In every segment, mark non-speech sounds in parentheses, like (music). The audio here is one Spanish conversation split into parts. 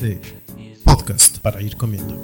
De podcast para ir comiendo.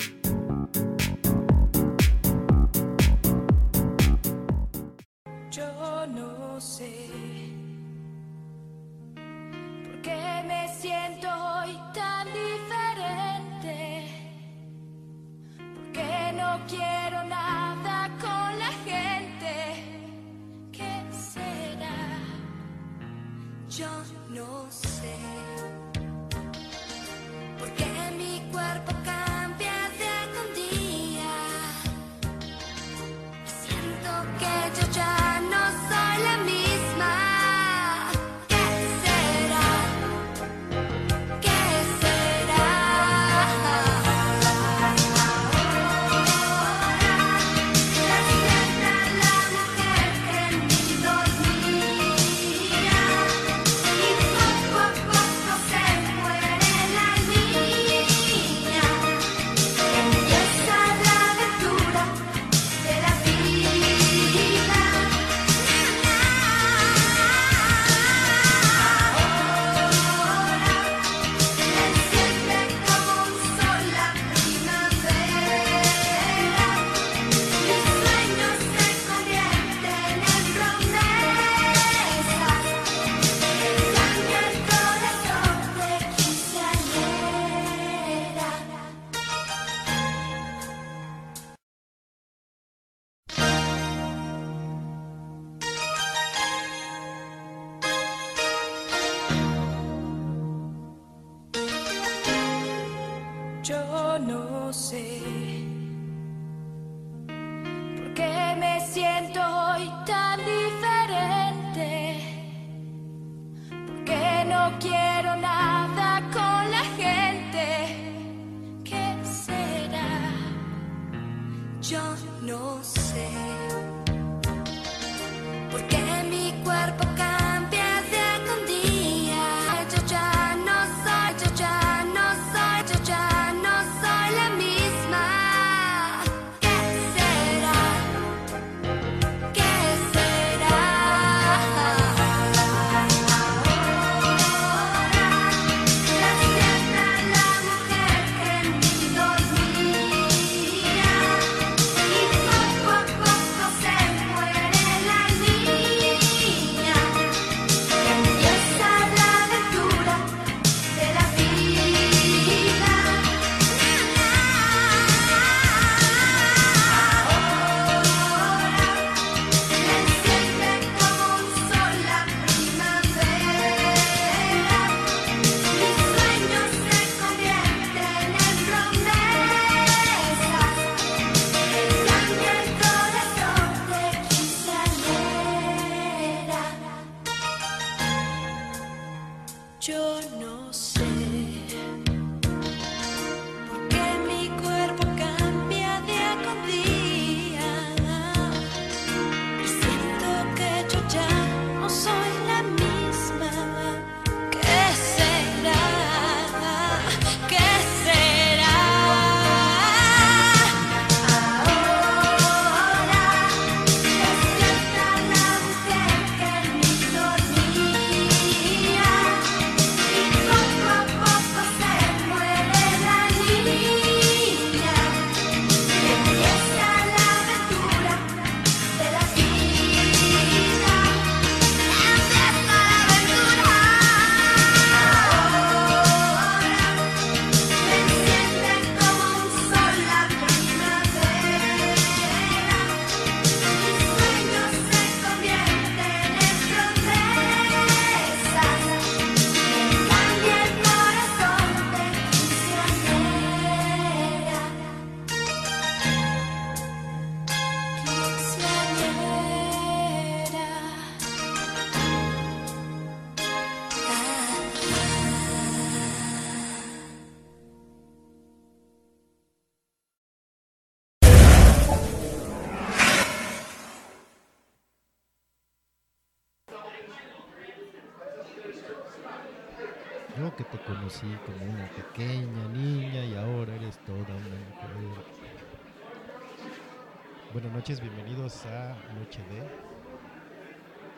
a Noche de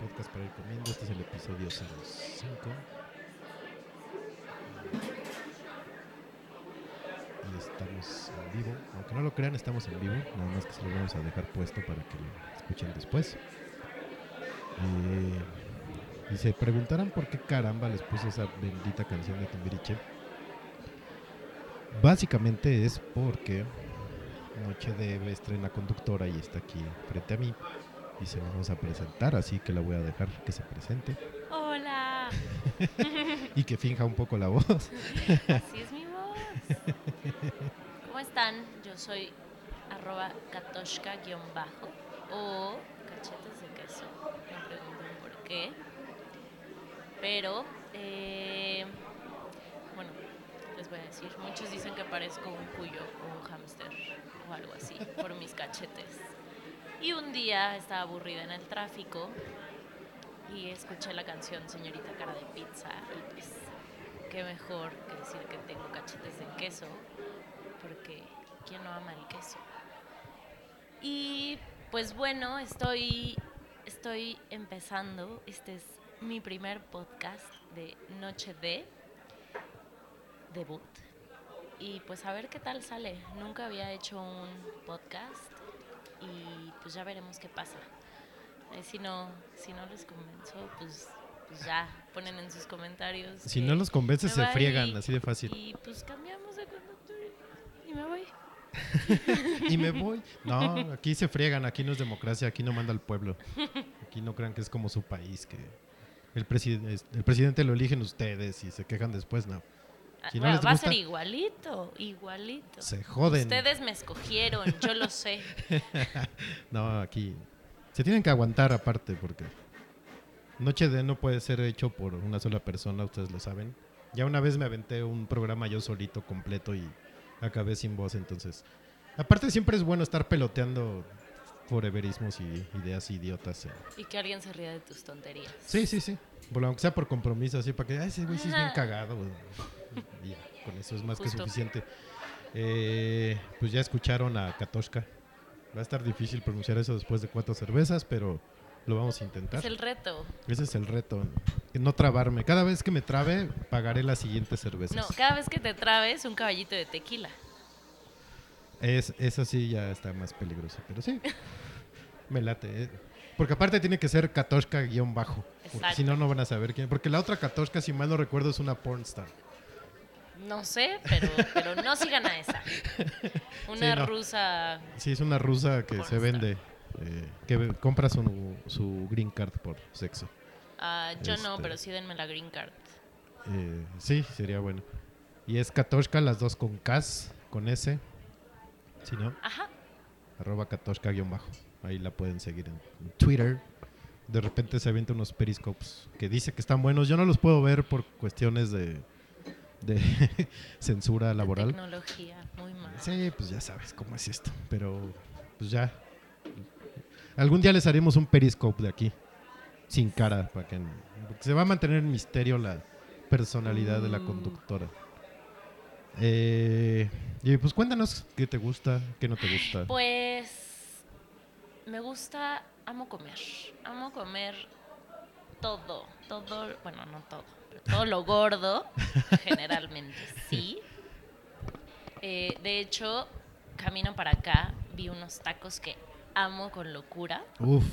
Podcast para ir Comiendo. Este es el episodio 05. Y estamos en vivo. Aunque no lo crean, estamos en vivo. Nada más que se lo vamos a dejar puesto para que lo escuchen después. Eh, y se preguntarán por qué caramba les puse esa bendita canción de Timbiriche. Básicamente es porque Noche de estrena conductora y está aquí frente a mí. Y se vamos a presentar, así que la voy a dejar que se presente Hola, (laughs) y que finja un poco la voz. así es mi voz. ¿Cómo están? Yo soy arroba katoshka-bajo o cachetes de queso. No pregunten por qué. Pero, eh, bueno, les voy a decir. Muchos dicen que parezco un cuyo o un hámster o algo así por mis cachetes. Y un día estaba aburrida en el tráfico y escuché la canción Señorita Cara de Pizza y pues qué mejor que decir que tengo cachetes de queso porque ¿quién no ama el queso? Y pues bueno, estoy, estoy empezando, este es mi primer podcast de Noche de debut y pues a ver qué tal sale. Nunca había hecho un podcast y pues ya veremos qué pasa. Eh, si no, si no les convenzo, pues, pues ya ponen en sus comentarios. Si no los convences, se friegan, y- así de fácil. Y pues cambiamos de conductor y me voy. (laughs) y me (laughs) voy. No, aquí se friegan, aquí no es democracia, aquí no manda el pueblo. Aquí no crean que es como su país, que el, preside- el presidente lo eligen ustedes y se quejan después, no. Ah, Si no bueno, va a gusta- ser igualito, igualito. Se joden. Ustedes me escogieron, yo lo sé. (laughs) No, aquí se tienen que aguantar aparte porque Noche de no puede ser hecho por una sola persona, ustedes lo saben. Ya una vez me aventé un programa yo solito completo y acabé sin voz, entonces. Aparte siempre es bueno estar peloteando foreverismos y ideas idiotas. eh. Y que alguien se ría de tus tonterías. Sí, sí, sí. Bueno, aunque sea por compromiso, así para que, ay, ese güey sí es bien cagado. güey". Y ya, con eso es más que suficiente. Eh, pues ya escucharon a Katoshka. Va a estar difícil pronunciar eso después de cuatro cervezas, pero lo vamos a intentar. Es el reto. Ese es el reto. No trabarme. Cada vez que me trabe, pagaré las siguientes cervezas. No, cada vez que te trabes, un caballito de tequila. Es, eso sí ya está más peligroso, pero sí. (laughs) Me late. eh. Porque aparte tiene que ser Katoshka guion bajo. Porque si no, no van a saber quién. Porque la otra Katoshka, si mal no recuerdo, es una pornstar. No sé, pero, pero no sigan a esa. (laughs) Una Sí, no. rusa. Sí, es una rusa que se vende. eh, que compra su, su green card por sexo. ah, yo no, Este. pero sí denme la green card. Eh, sí, sería bueno. Y es Katoshka, las dos con K, con S. Si no, Ajá. arroba Katoshka guion bajo. Ahí la pueden seguir en, en Twitter. De repente se avienta unos periscopes que dice que están buenos. Yo no los puedo ver por cuestiones de, de (laughs) censura laboral. Tecnología, muy mal. Sí, pues ya sabes cómo es esto. Pero, pues ya. Algún día les haremos un periscope de aquí. Sin cara. Para que, porque se va a mantener en misterio la personalidad de la Mm. conductora. Eh, y pues cuéntanos qué te gusta, qué no te gusta. Pues me gusta, amo comer. Amo comer todo, todo, bueno, no todo, todo lo gordo, generalmente sí. Eh, de hecho, camino para acá, vi unos tacos que amo con locura. Uf,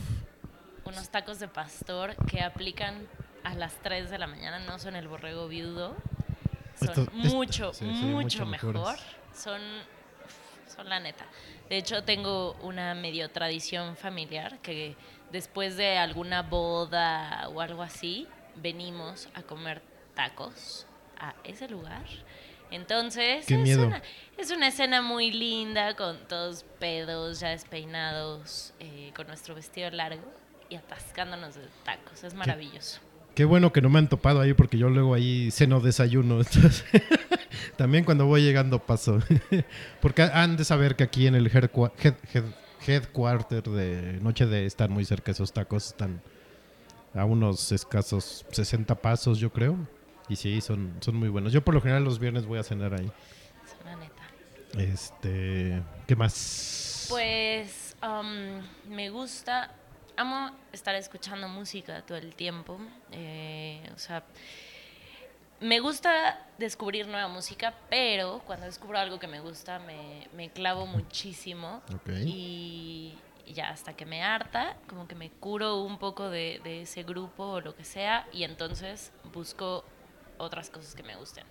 Unos tacos de pastor que aplican a las 3 de la mañana, no son el borrego viudo. Son mucho, sí, mucho mucho mejor. mejores. Son, son la neta. De hecho, tengo una medio tradición familiar que después de alguna boda o algo así, venimos a comer tacos a ese lugar. Entonces, Qué es, miedo. Una, es una escena muy linda con todos pedos, ya despeinados, eh, con nuestro vestido largo y atascándonos de tacos. Es maravilloso. qué bueno que no me han topado ahí porque yo luego ahí ceno desayuno. (laughs) entonces, también cuando voy llegando paso. (laughs) porque han de saber que aquí en el head- head- headquarter de Noche de están muy cerca esos tacos. Están a unos escasos 60 pasos, yo creo. Y sí, son, son muy buenos. Yo por lo general los viernes voy a cenar ahí. Es una neta. Este, ¿qué más? Pues um, me gusta, amo estar escuchando música todo el tiempo. eh, o sea, me gusta descubrir nueva música, pero cuando descubro algo que me gusta me, me clavo muchísimo. Y, y ya hasta que me harta, como que me curo un poco de, de ese grupo o lo que sea, y entonces busco otras cosas que me gusten.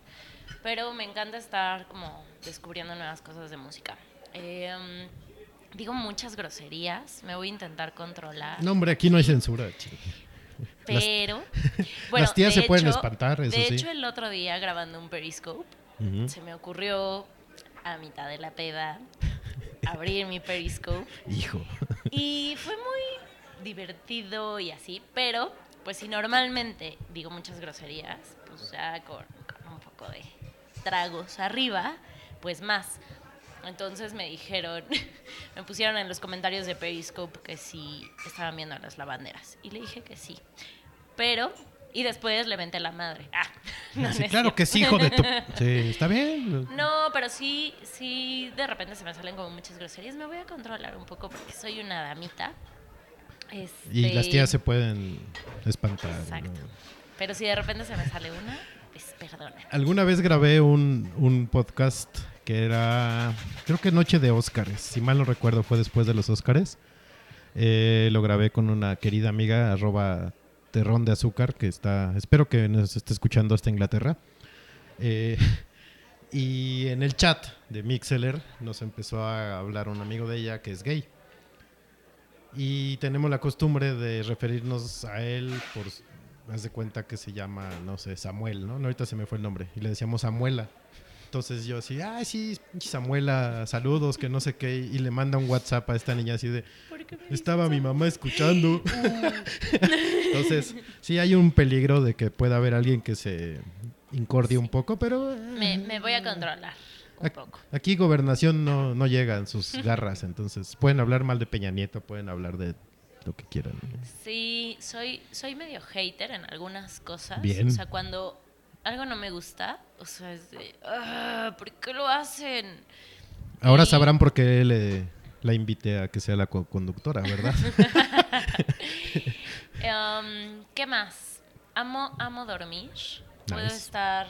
Pero me encanta estar como descubriendo nuevas cosas de música. Em, digo muchas groserías, me voy a intentar controlar. No, hombre, aquí no hay censura. chico. (laughs) Las- Pero, (laughs) bueno, las tías se pueden hecho- espantar, eso De sí. hecho, el otro día grabando un Periscope, Ujú. se me ocurrió a mitad de la peda abrir mi Periscope Hijo. y fue muy divertido y así, pero pues si normalmente digo muchas groserías, pues ya con, con un poco de tragos arriba, pues más. Entonces me dijeron, (laughs) me pusieron en los comentarios de Periscope que sí estaban viendo las lavanderas. Y le dije que sí. Pero, y después le venté la madre. Ah, no, (laughs) no Sí, es claro que sí, hijo de tu. (laughs) Sí, está bien. No, pero sí, sí, de repente se me salen como muchas groserías. Me voy a controlar un poco porque soy una damita. Y Este, las tías se pueden espantar. Exacto. ¿no? Pero si de repente se me sale una, pues perdona. Alguna vez grabé un, un podcast que era, creo que Noche de Óscares, si mal no recuerdo fue después de los Óscares. Eh, lo grabé con una querida amiga, arroba terrón de azúcar, que está, espero que nos esté escuchando hasta Inglaterra. Eh, (laughs) y en el chat de Mixeler nos empezó a hablar un amigo de ella que es gay. Y tenemos la costumbre de referirnos a él por, haz de cuenta que se llama, no sé, Samuel, ¿no? No, Ahorita se me fue el nombre. Y le decíamos Samuela. Entonces yo así, ay, sí, Samuela, saludos, que no sé qué. Y le manda un WhatsApp a esta niña así de, estaba mi mamá escuchando. (laughs) Entonces, sí hay un peligro de que pueda haber alguien que se incordie un poco, pero... eh, Me, me voy a controlar un poco. Aquí gobernación no, no llega en sus garras, entonces pueden hablar mal de Peña Nieto, pueden hablar de lo que quieran. Sí, soy, soy medio hater en algunas cosas. Bien. O sea, cuando algo no me gusta, o sea, es de, "Ah, ¿por qué lo hacen? Ahora Y- sabrán por qué le, la invité a que sea la co-conductora, ¿verdad? (laughs) Em, ¿Qué más? Amo, amo dormir. Puedo estar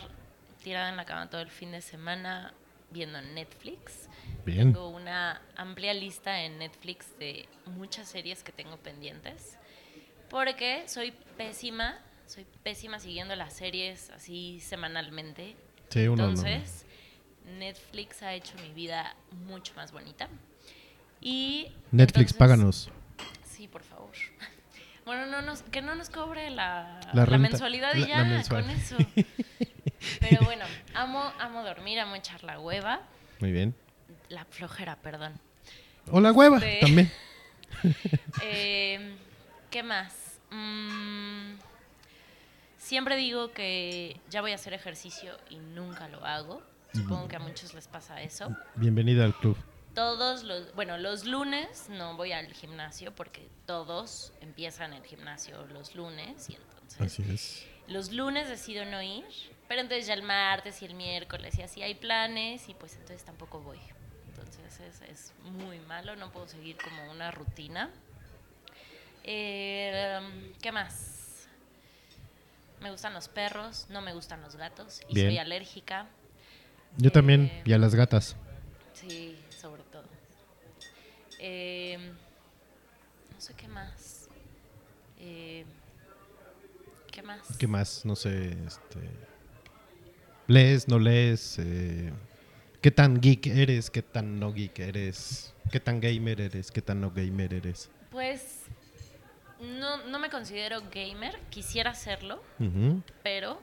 tirada en la cama todo el fin de semana viendo Netflix. Bien. Tengo una amplia lista en Netflix de muchas series que tengo pendientes. Porque soy pésima, soy pésima siguiendo las series así semanalmente. Sí, uno no. Entonces, Netflix ha hecho mi vida mucho más bonita. Y Netflix, entonces- páganos. Sí, por favor. (laughs) Bueno, no nos, que no nos cobre la, La la mensualidad y La- ya, la mensual. con eso. (laughs) Pero bueno, amo, amo dormir, amo echar la hueva. Muy bien. La flojera, perdón. Hola, hueva, Sí. también. (laughs) Eh, ¿Qué más? Mm, siempre digo que ya voy a hacer ejercicio y nunca lo hago. Supongo que a muchos les pasa eso. Bienvenida al club. Todos los, bueno, los lunes no voy al gimnasio porque todos empiezan el gimnasio los lunes y entonces Así es. los lunes decido no ir, pero entonces ya el martes y el miércoles y así hay planes y pues entonces tampoco voy. Entonces es, es muy malo, no puedo seguir como una rutina. Eh, ¿Qué más? Me gustan los perros, no me gustan los gatos y Bien. soy alérgica. Yo también, Eh, y a las gatas. Sí, sobre todo. Eh, no sé qué más. Eh, ¿Qué más? ¿Qué más? No sé, este... ¿Lees, no lees? Eh, ¿Qué tan geek eres? ¿Qué tan no geek eres? ¿Qué tan gamer eres? ¿Qué tan no gamer eres? Pues no, no me considero gamer, quisiera serlo, pero,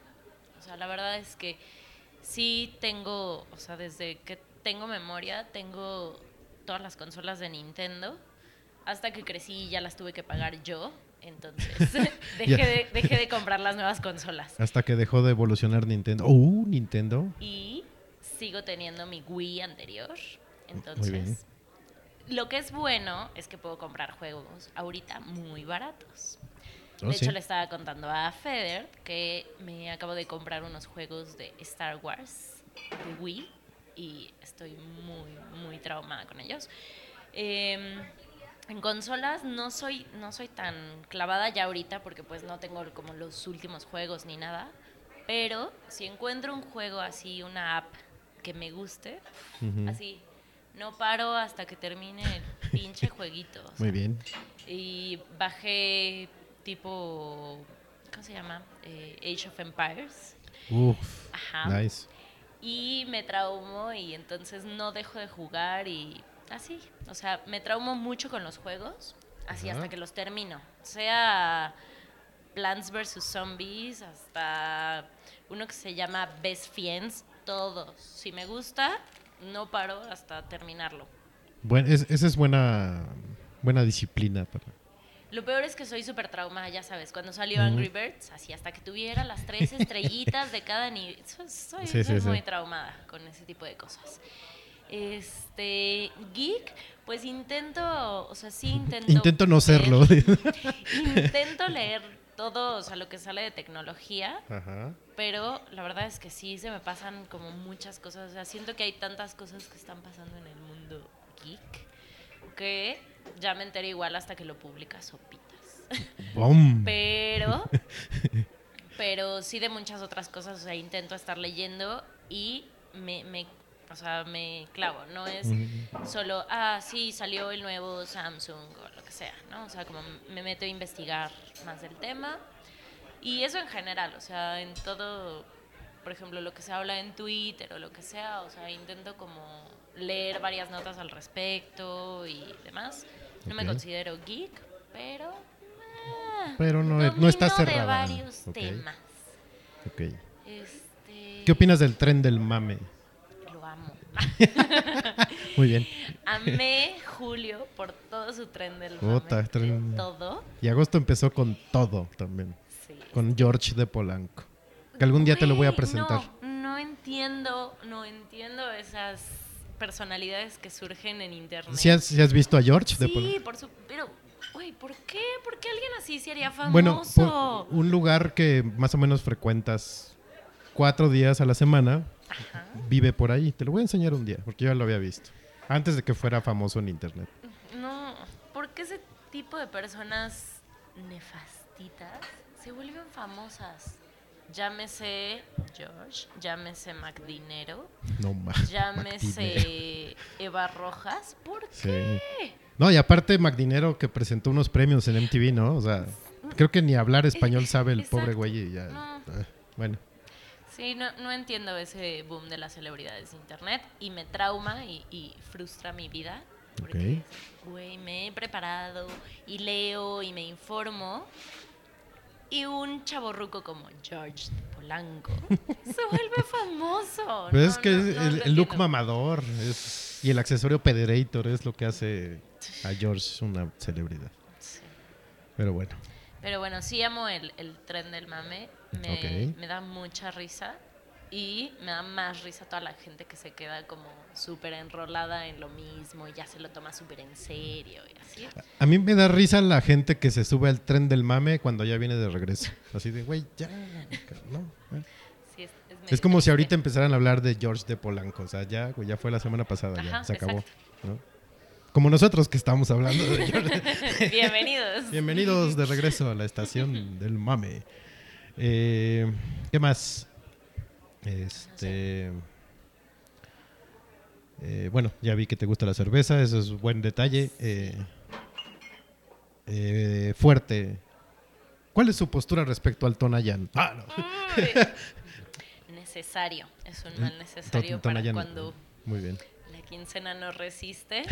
o sea, la verdad es que sí tengo, o sea, desde que tengo memoria, tengo todas las consolas de Nintendo. Hasta que crecí y ya las tuve que pagar yo. Entonces (laughs) (laughs) dejé, de, dejé de comprar las nuevas consolas. Hasta que dejó de evolucionar Nintendo. ¡Uh, Nintendo! Y sigo teniendo mi Wii anterior. Entonces, lo que es bueno es que puedo comprar juegos ahorita muy baratos. Oh, De sí. hecho, le estaba contando a Feder que me acabo de comprar unos juegos de Star Wars de Wii y estoy muy, muy traumada con ellos. Eh, en consolas no soy, no soy tan clavada ya ahorita porque pues no tengo como los últimos juegos ni nada. Pero si encuentro un juego así, una app que me guste, así, no paro hasta que termine el (laughs) pinche jueguito. o sea, Muy bien. Y bajé tipo, ¿cómo se llama? Eh, Age of Empires. Uf. Ajá. Nice. Y me traumo y entonces no dejo de jugar y así. O sea, me traumo mucho con los juegos, así Ajá. hasta que los termino. Sea Plants vs. Zombies, hasta uno que se llama Best Fiends, todos. Si me gusta, no paro hasta terminarlo. Buen, es- esa es buena, buena disciplina. Para... Lo peor es que soy súper traumada, ya sabes. Cuando salió Angry Birds, así hasta que tuviera las tres estrellitas de cada nivel. Soy, soy- Sí, soy sí, muy sí. traumada con ese tipo de cosas. Este. Geek, pues intento. O sea, sí (laughs) intento. Intento no serlo. (laughs) intento leer todo, o sea, lo que sale de tecnología. Ajá. Pero la verdad es que sí se me pasan como muchas cosas. O sea, siento que hay tantas cosas que están pasando en el mundo geek que ya me enteré igual hasta que lo publica Sopitas. (laughs) Bom. Pero, (laughs) pero sí de muchas otras cosas. O sea, intento estar leyendo y me, me, o sea, me clavo. No es solo, ah, sí, salió el nuevo Samsung o lo que sea, ¿no? O sea, como me meto a investigar más del tema. Y eso en general, o sea, en todo, por ejemplo, lo que se habla en Twitter o lo que sea, o sea, intento como leer varias notas al respecto y demás. No me considero geek, pero... ah, Pero no, no está domino de cerrada. varios temas. ok. Este, ¿Qué opinas del tren del mame? Lo amo. (laughs) Muy bien. Amé Julio por todo su tren del mame, tren- de todo. Y agosto empezó con todo también. Sí. Con George de Polanco. Que algún día te lo voy a presentar. No, no entiendo, no entiendo esas personalidades que surgen en internet. ¿Sí has, sí has visto a George de Sí, Polanco? por su, pero, güey, ¿por qué? ¿Por qué alguien así se haría famoso? Bueno, por un lugar que más o menos frecuentas cuatro días a la semana, Ajá. vive por ahí. Te lo voy a enseñar un día, porque yo ya lo había visto. Antes de que fuera famoso en internet. No, ¿por qué ese tipo de personas nefastitas se vuelven famosas? Llámese George, llámese MacDinero, No más. llámese Eva Rojas. ¿Por qué? Sí. No, y aparte Magdinero que presentó unos premios en MTV, ¿no? O sea, creo que ni hablar español sabe el pobre Exacto. güey y ya. No. eh, bueno, Sí, no, no entiendo ese boom de las celebridades de internet y me trauma y, y frustra mi vida. Porque, güey, me he preparado y leo y me informo. Y un chaborruco como George Polanco (laughs) se vuelve famoso. pero No, es que no, es no el, lo el look mamador es, y el accesorio pederator es lo que hace a George una celebridad. Sí. Pero bueno, Pero bueno, sí amo el, el tren del mame. Me da mucha risa. Y me da más risa toda la gente que se queda como súper enrolada en lo mismo y ya se lo toma súper en serio y así. a mí me da risa la gente que se sube al tren del mame cuando ya viene de regreso. Así de, güey, ya. ¿no? Eh. Sí, es, es Es medio como si ahorita empezaran a hablar de George de Polanco. O sea, ya, güey, ya fue la semana pasada, ya se acabó. ¿no? Como nosotros que estamos hablando de George. (laughs) Bienvenidos. Bienvenidos de regreso a la estación del mame. Eh, ¿Qué más? Este. eh, bueno, ya vi que te gusta la cerveza, eso es buen detalle. Eh, eh, fuerte. ¿Cuál es su postura respecto al Tonayan? Ah, no. Necesario. Es un mal necesario para cuando Muy bien. la quincena no resiste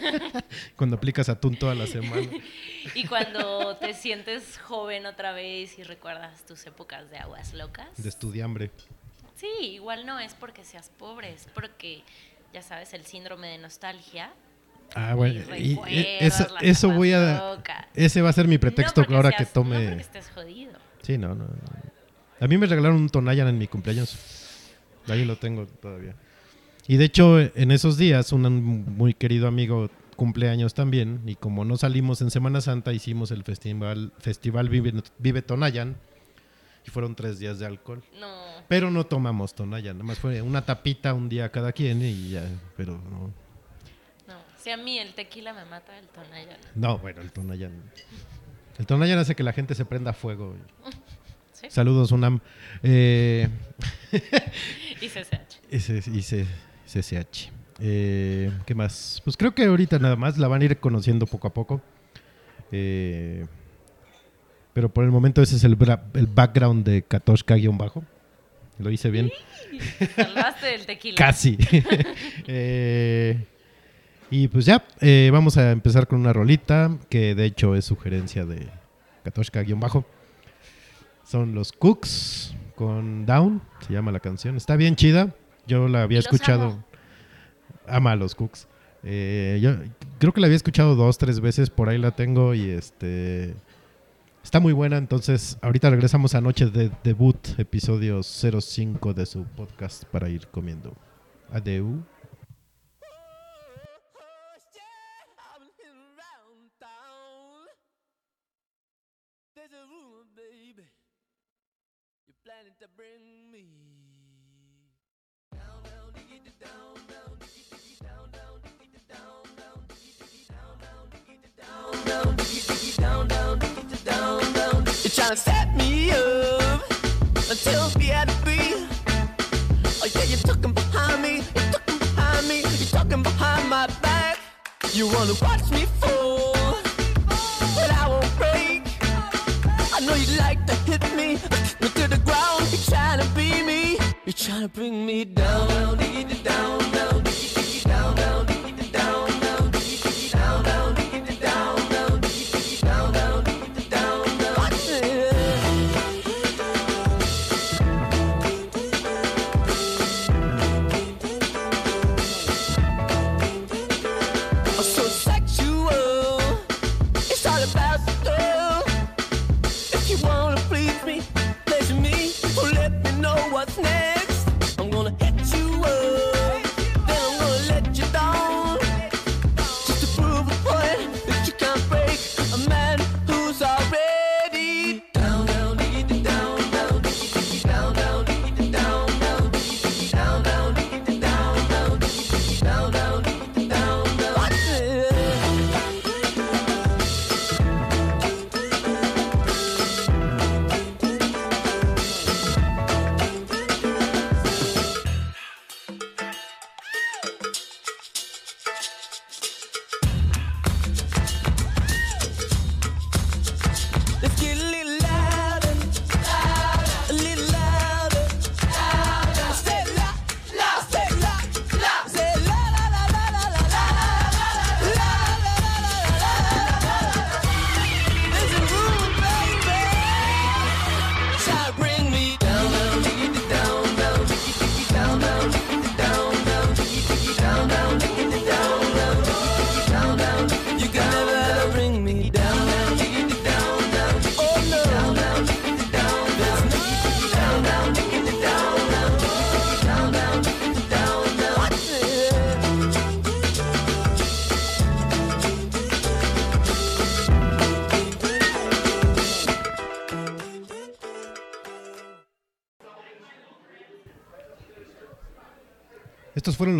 (laughs) Cuando aplicas atún toda la semana. (laughs) y cuando te sientes joven otra vez y recuerdas tus épocas de aguas locas. De estudiambre. Sí, igual no es porque seas pobre, es porque, ya sabes, el síndrome de nostalgia. Ah, bueno. Y Y, eso, voy a. Ese va a ser mi pretexto No ahora que tome. No porque estés jodido. Sí, no, no, no. A mí me regalaron un Tonayan en mi cumpleaños. Ahí lo tengo todavía. Y de hecho, en esos días, un muy querido amigo cumpleaños también. Y como no salimos en Semana Santa, hicimos el festival, festival Vive, Vive Tonayan. Y fueron tres días de alcohol. No. Pero no tomamos Tonayan. Nada más fue una tapita un día cada quien y ya. Pero no. No, si a mí el tequila me mata, el tonalla no. No, bueno, el Tonayan. El Tonayan hace que la gente se prenda a fuego. (laughs) Sí. Saludos, UNAM. Eh, (laughs) Y CCH. y C- y C- CCH. Eh, ¿Qué más? Pues creo que ahorita nada más la van a ir conociendo poco a poco. Eh, pero por el momento ese es el, background de Katoshka-bajo. Lo hice bien. Salvaste del tequila. Casi. (laughs) Eh, y pues ya, eh, vamos a empezar con una rolita que de hecho es sugerencia de Katoshka-bajo. Son los Cooks con Down, se llama la canción. Está bien chida. Yo la había escuchado. amo. Ama a los Cooks. Eh, yo creo que la había escuchado dos, tres veces, por ahí la tengo y este está muy buena. Entonces, ahorita regresamos a Noche de Debut, episodio 05 de su podcast para ir comiendo. Adeu. Trying to set me up until the end of me. Oh yeah, you're talking behind me, you're talking behind me, you're talking behind my back. You wanna watch me fall, but I won't break. I know you like to hit me, me to the ground. You're trying to be me, you're trying to bring me down, down, down, down, down, down,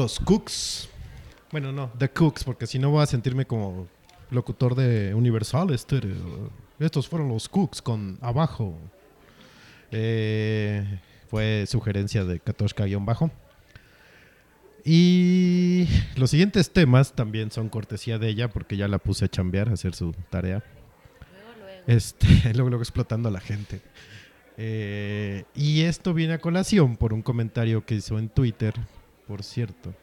los Cooks. Bueno, no, The Cooks, porque si no voy a sentirme como locutor de Universal Stereo. Estos fueron los Cooks con abajo. Eh, fue sugerencia de Katoshka-bajo. Y los siguientes temas también son cortesía de ella, porque ya la puse a chambear, a hacer su tarea. Luego, luego. Este, (laughs) luego, luego explotando a la gente. Eh, y esto viene a colación por un comentario que hizo en Twitter, por cierto,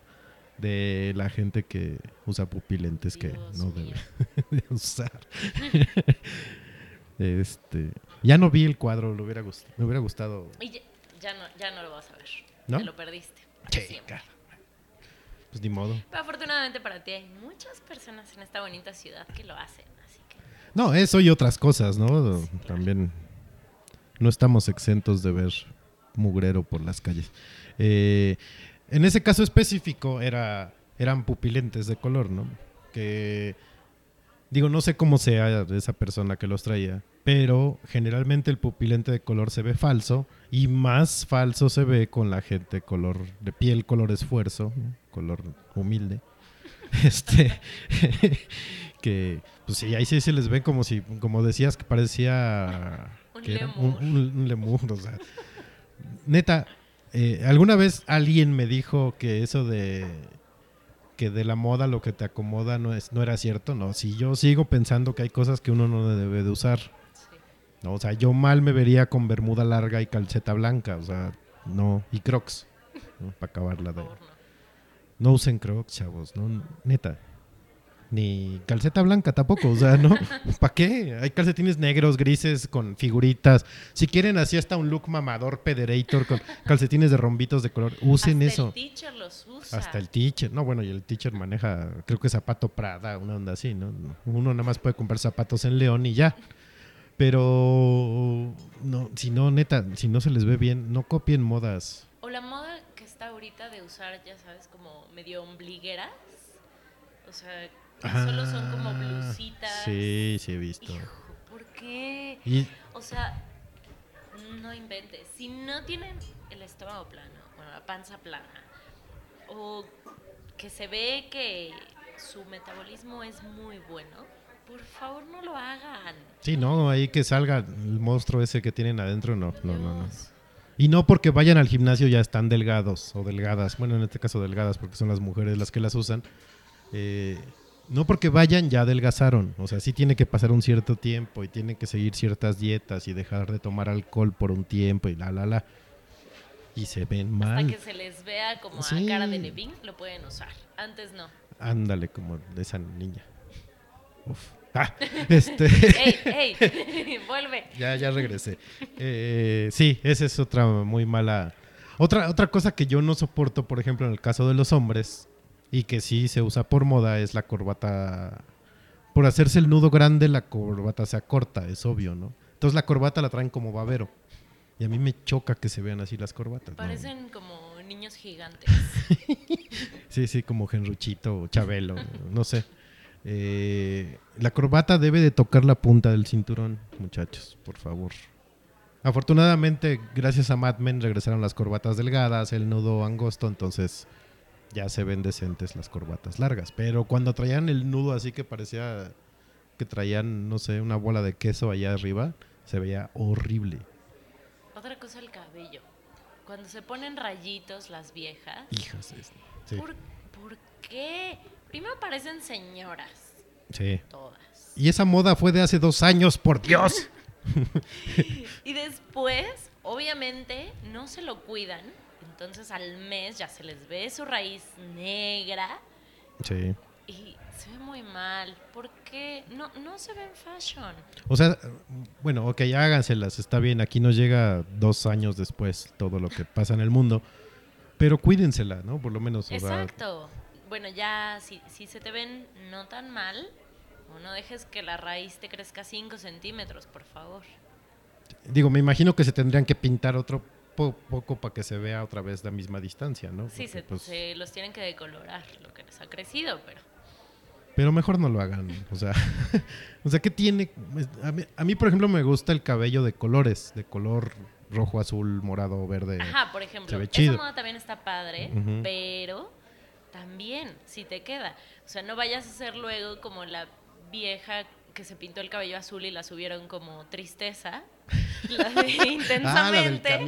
de la gente que usa pupilentes que Dios no debe (laughs) de usar. (laughs) este, ya no vi el cuadro, lo hubiera gust- me hubiera gustado. Y ya, ya no, ya no lo vas a ver. ¿No? Te lo perdiste. Cara. Pues ni modo. Pero afortunadamente para ti hay muchas personas en esta bonita ciudad que lo hacen, así que No, eso y otras cosas, ¿no? También no estamos exentos de ver mugrero por las calles. Eh, en ese caso específico era, eran pupilentes de color, ¿no? Que digo, no sé cómo sea esa persona que los traía, pero generalmente el pupilente de color se ve falso y más falso se ve con la gente color de piel, color esfuerzo, ¿no? color humilde. (laughs) Este (laughs) que pues sí, ahí sí se les ve como si como decías que parecía un que era lemur. un, un- un lemur, o sea. Neta, eh, alguna vez alguien me dijo que eso de que de la moda lo que te acomoda no es no era cierto, no, si yo sigo pensando que hay cosas que uno no debe de usar. Sí. No, o sea, yo mal me vería con bermuda larga y calceta blanca, o sea, no, y crocs, para acabarla de no. no usen crocs, chavos, no, neta. Ni calceta blanca tampoco, o sea, ¿no? (laughs) ¿Para qué? Hay calcetines negros, grises, con figuritas. Si quieren así hasta un look mamador, pederator, con calcetines de rombitos de color, usen Hasta eso. el teacher los usa. Hasta el teacher. No, bueno, y el teacher maneja, creo que zapato Prada, una onda así, ¿no? Uno nada más puede comprar zapatos en León y ya. Pero, no, si no, neta, si no se les ve bien, no copien modas. O la moda que está ahorita de usar, ya sabes, como medio ombligueras. O sea, solo son como blusitas. Sí, sí he visto. Hijo, ¿por qué? Y O sea, no inventes. Si no tienen el estómago plano, bueno, la panza plana, o que se ve que su metabolismo es muy bueno, por favor no lo hagan. Sí, no, ahí que salga el monstruo ese que tienen adentro, no, no, no, no. Y no porque vayan al gimnasio ya están delgados o delgadas, bueno, en este caso delgadas porque son las mujeres las que las usan. Eh, no porque vayan ya adelgazaron, o sea, sí tiene que pasar un cierto tiempo y tienen que seguir ciertas dietas y dejar de tomar alcohol por un tiempo y la, la, la. Y se ven Hasta mal. que se les vea como Sí. a cara de Levin, lo pueden usar. Antes no. Ándale, como de esa niña. Uf. (laughs) Ah, (laughs) este... ¡Ey, ey! (laughs) ¡Vuelve! Ya, ya regresé. Eh, sí, esa es otra muy mala. Otra, otra cosa que yo no soporto, por ejemplo, en el caso de los hombres, y que sí se usa por moda, es la corbata. Por hacerse el nudo grande, la corbata se acorta, es obvio, ¿no? Entonces la corbata la traen como babero. Y a mí me choca que se vean así las corbatas. ¿no? Parecen como niños gigantes. (laughs) Sí, sí, como Genruchito o Chabelo, no sé. Eh, la corbata debe de tocar la punta del cinturón, muchachos, por favor. Afortunadamente, gracias a Mad Men regresaron las corbatas delgadas, el nudo angosto, entonces ya se ven decentes las corbatas largas. Pero cuando traían el nudo así que parecía que traían, no sé, una bola de queso allá arriba, se veía horrible. Otra cosa, el cabello. Cuando se ponen rayitos las viejas, Hijas. es- Sí, ¿por, por qué? Primero parecen señoras, sí. todas. Y esa moda fue de hace dos años, por (laughs) Dios. Y después, obviamente, no se lo cuidan. Entonces al mes ya se les ve su raíz negra Sí. y se ve muy mal. ¿Por qué? No, no se ve en fashion. O sea, bueno, ok, háganselas, está bien. Aquí nos llega dos años después todo lo que pasa en el mundo. Pero cuídensela, ¿no? Por lo menos. sea, Exacto. Bueno, ya si, si se te ven no tan mal, no dejes que la raíz te crezca 5 centímetros, por favor. digo, me imagino que se tendrían que pintar otro po- poco para que se vea otra vez la misma distancia, ¿no? Sí, Porque, se, pues, se los tienen que decolorar, lo que les ha crecido, pero... Pero mejor no lo hagan. O sea, (laughs) o sea, ¿qué tiene? A mí, a mí, por ejemplo, me gusta el cabello de colores, de color rojo, azul, morado, verde. Ajá, por ejemplo, esa moda también está padre, pero también, si te queda. O sea, no vayas a ser luego como la vieja que se pintó el cabello azul y la subieron como tristeza. (laughs) La de Ah, la del intensamente.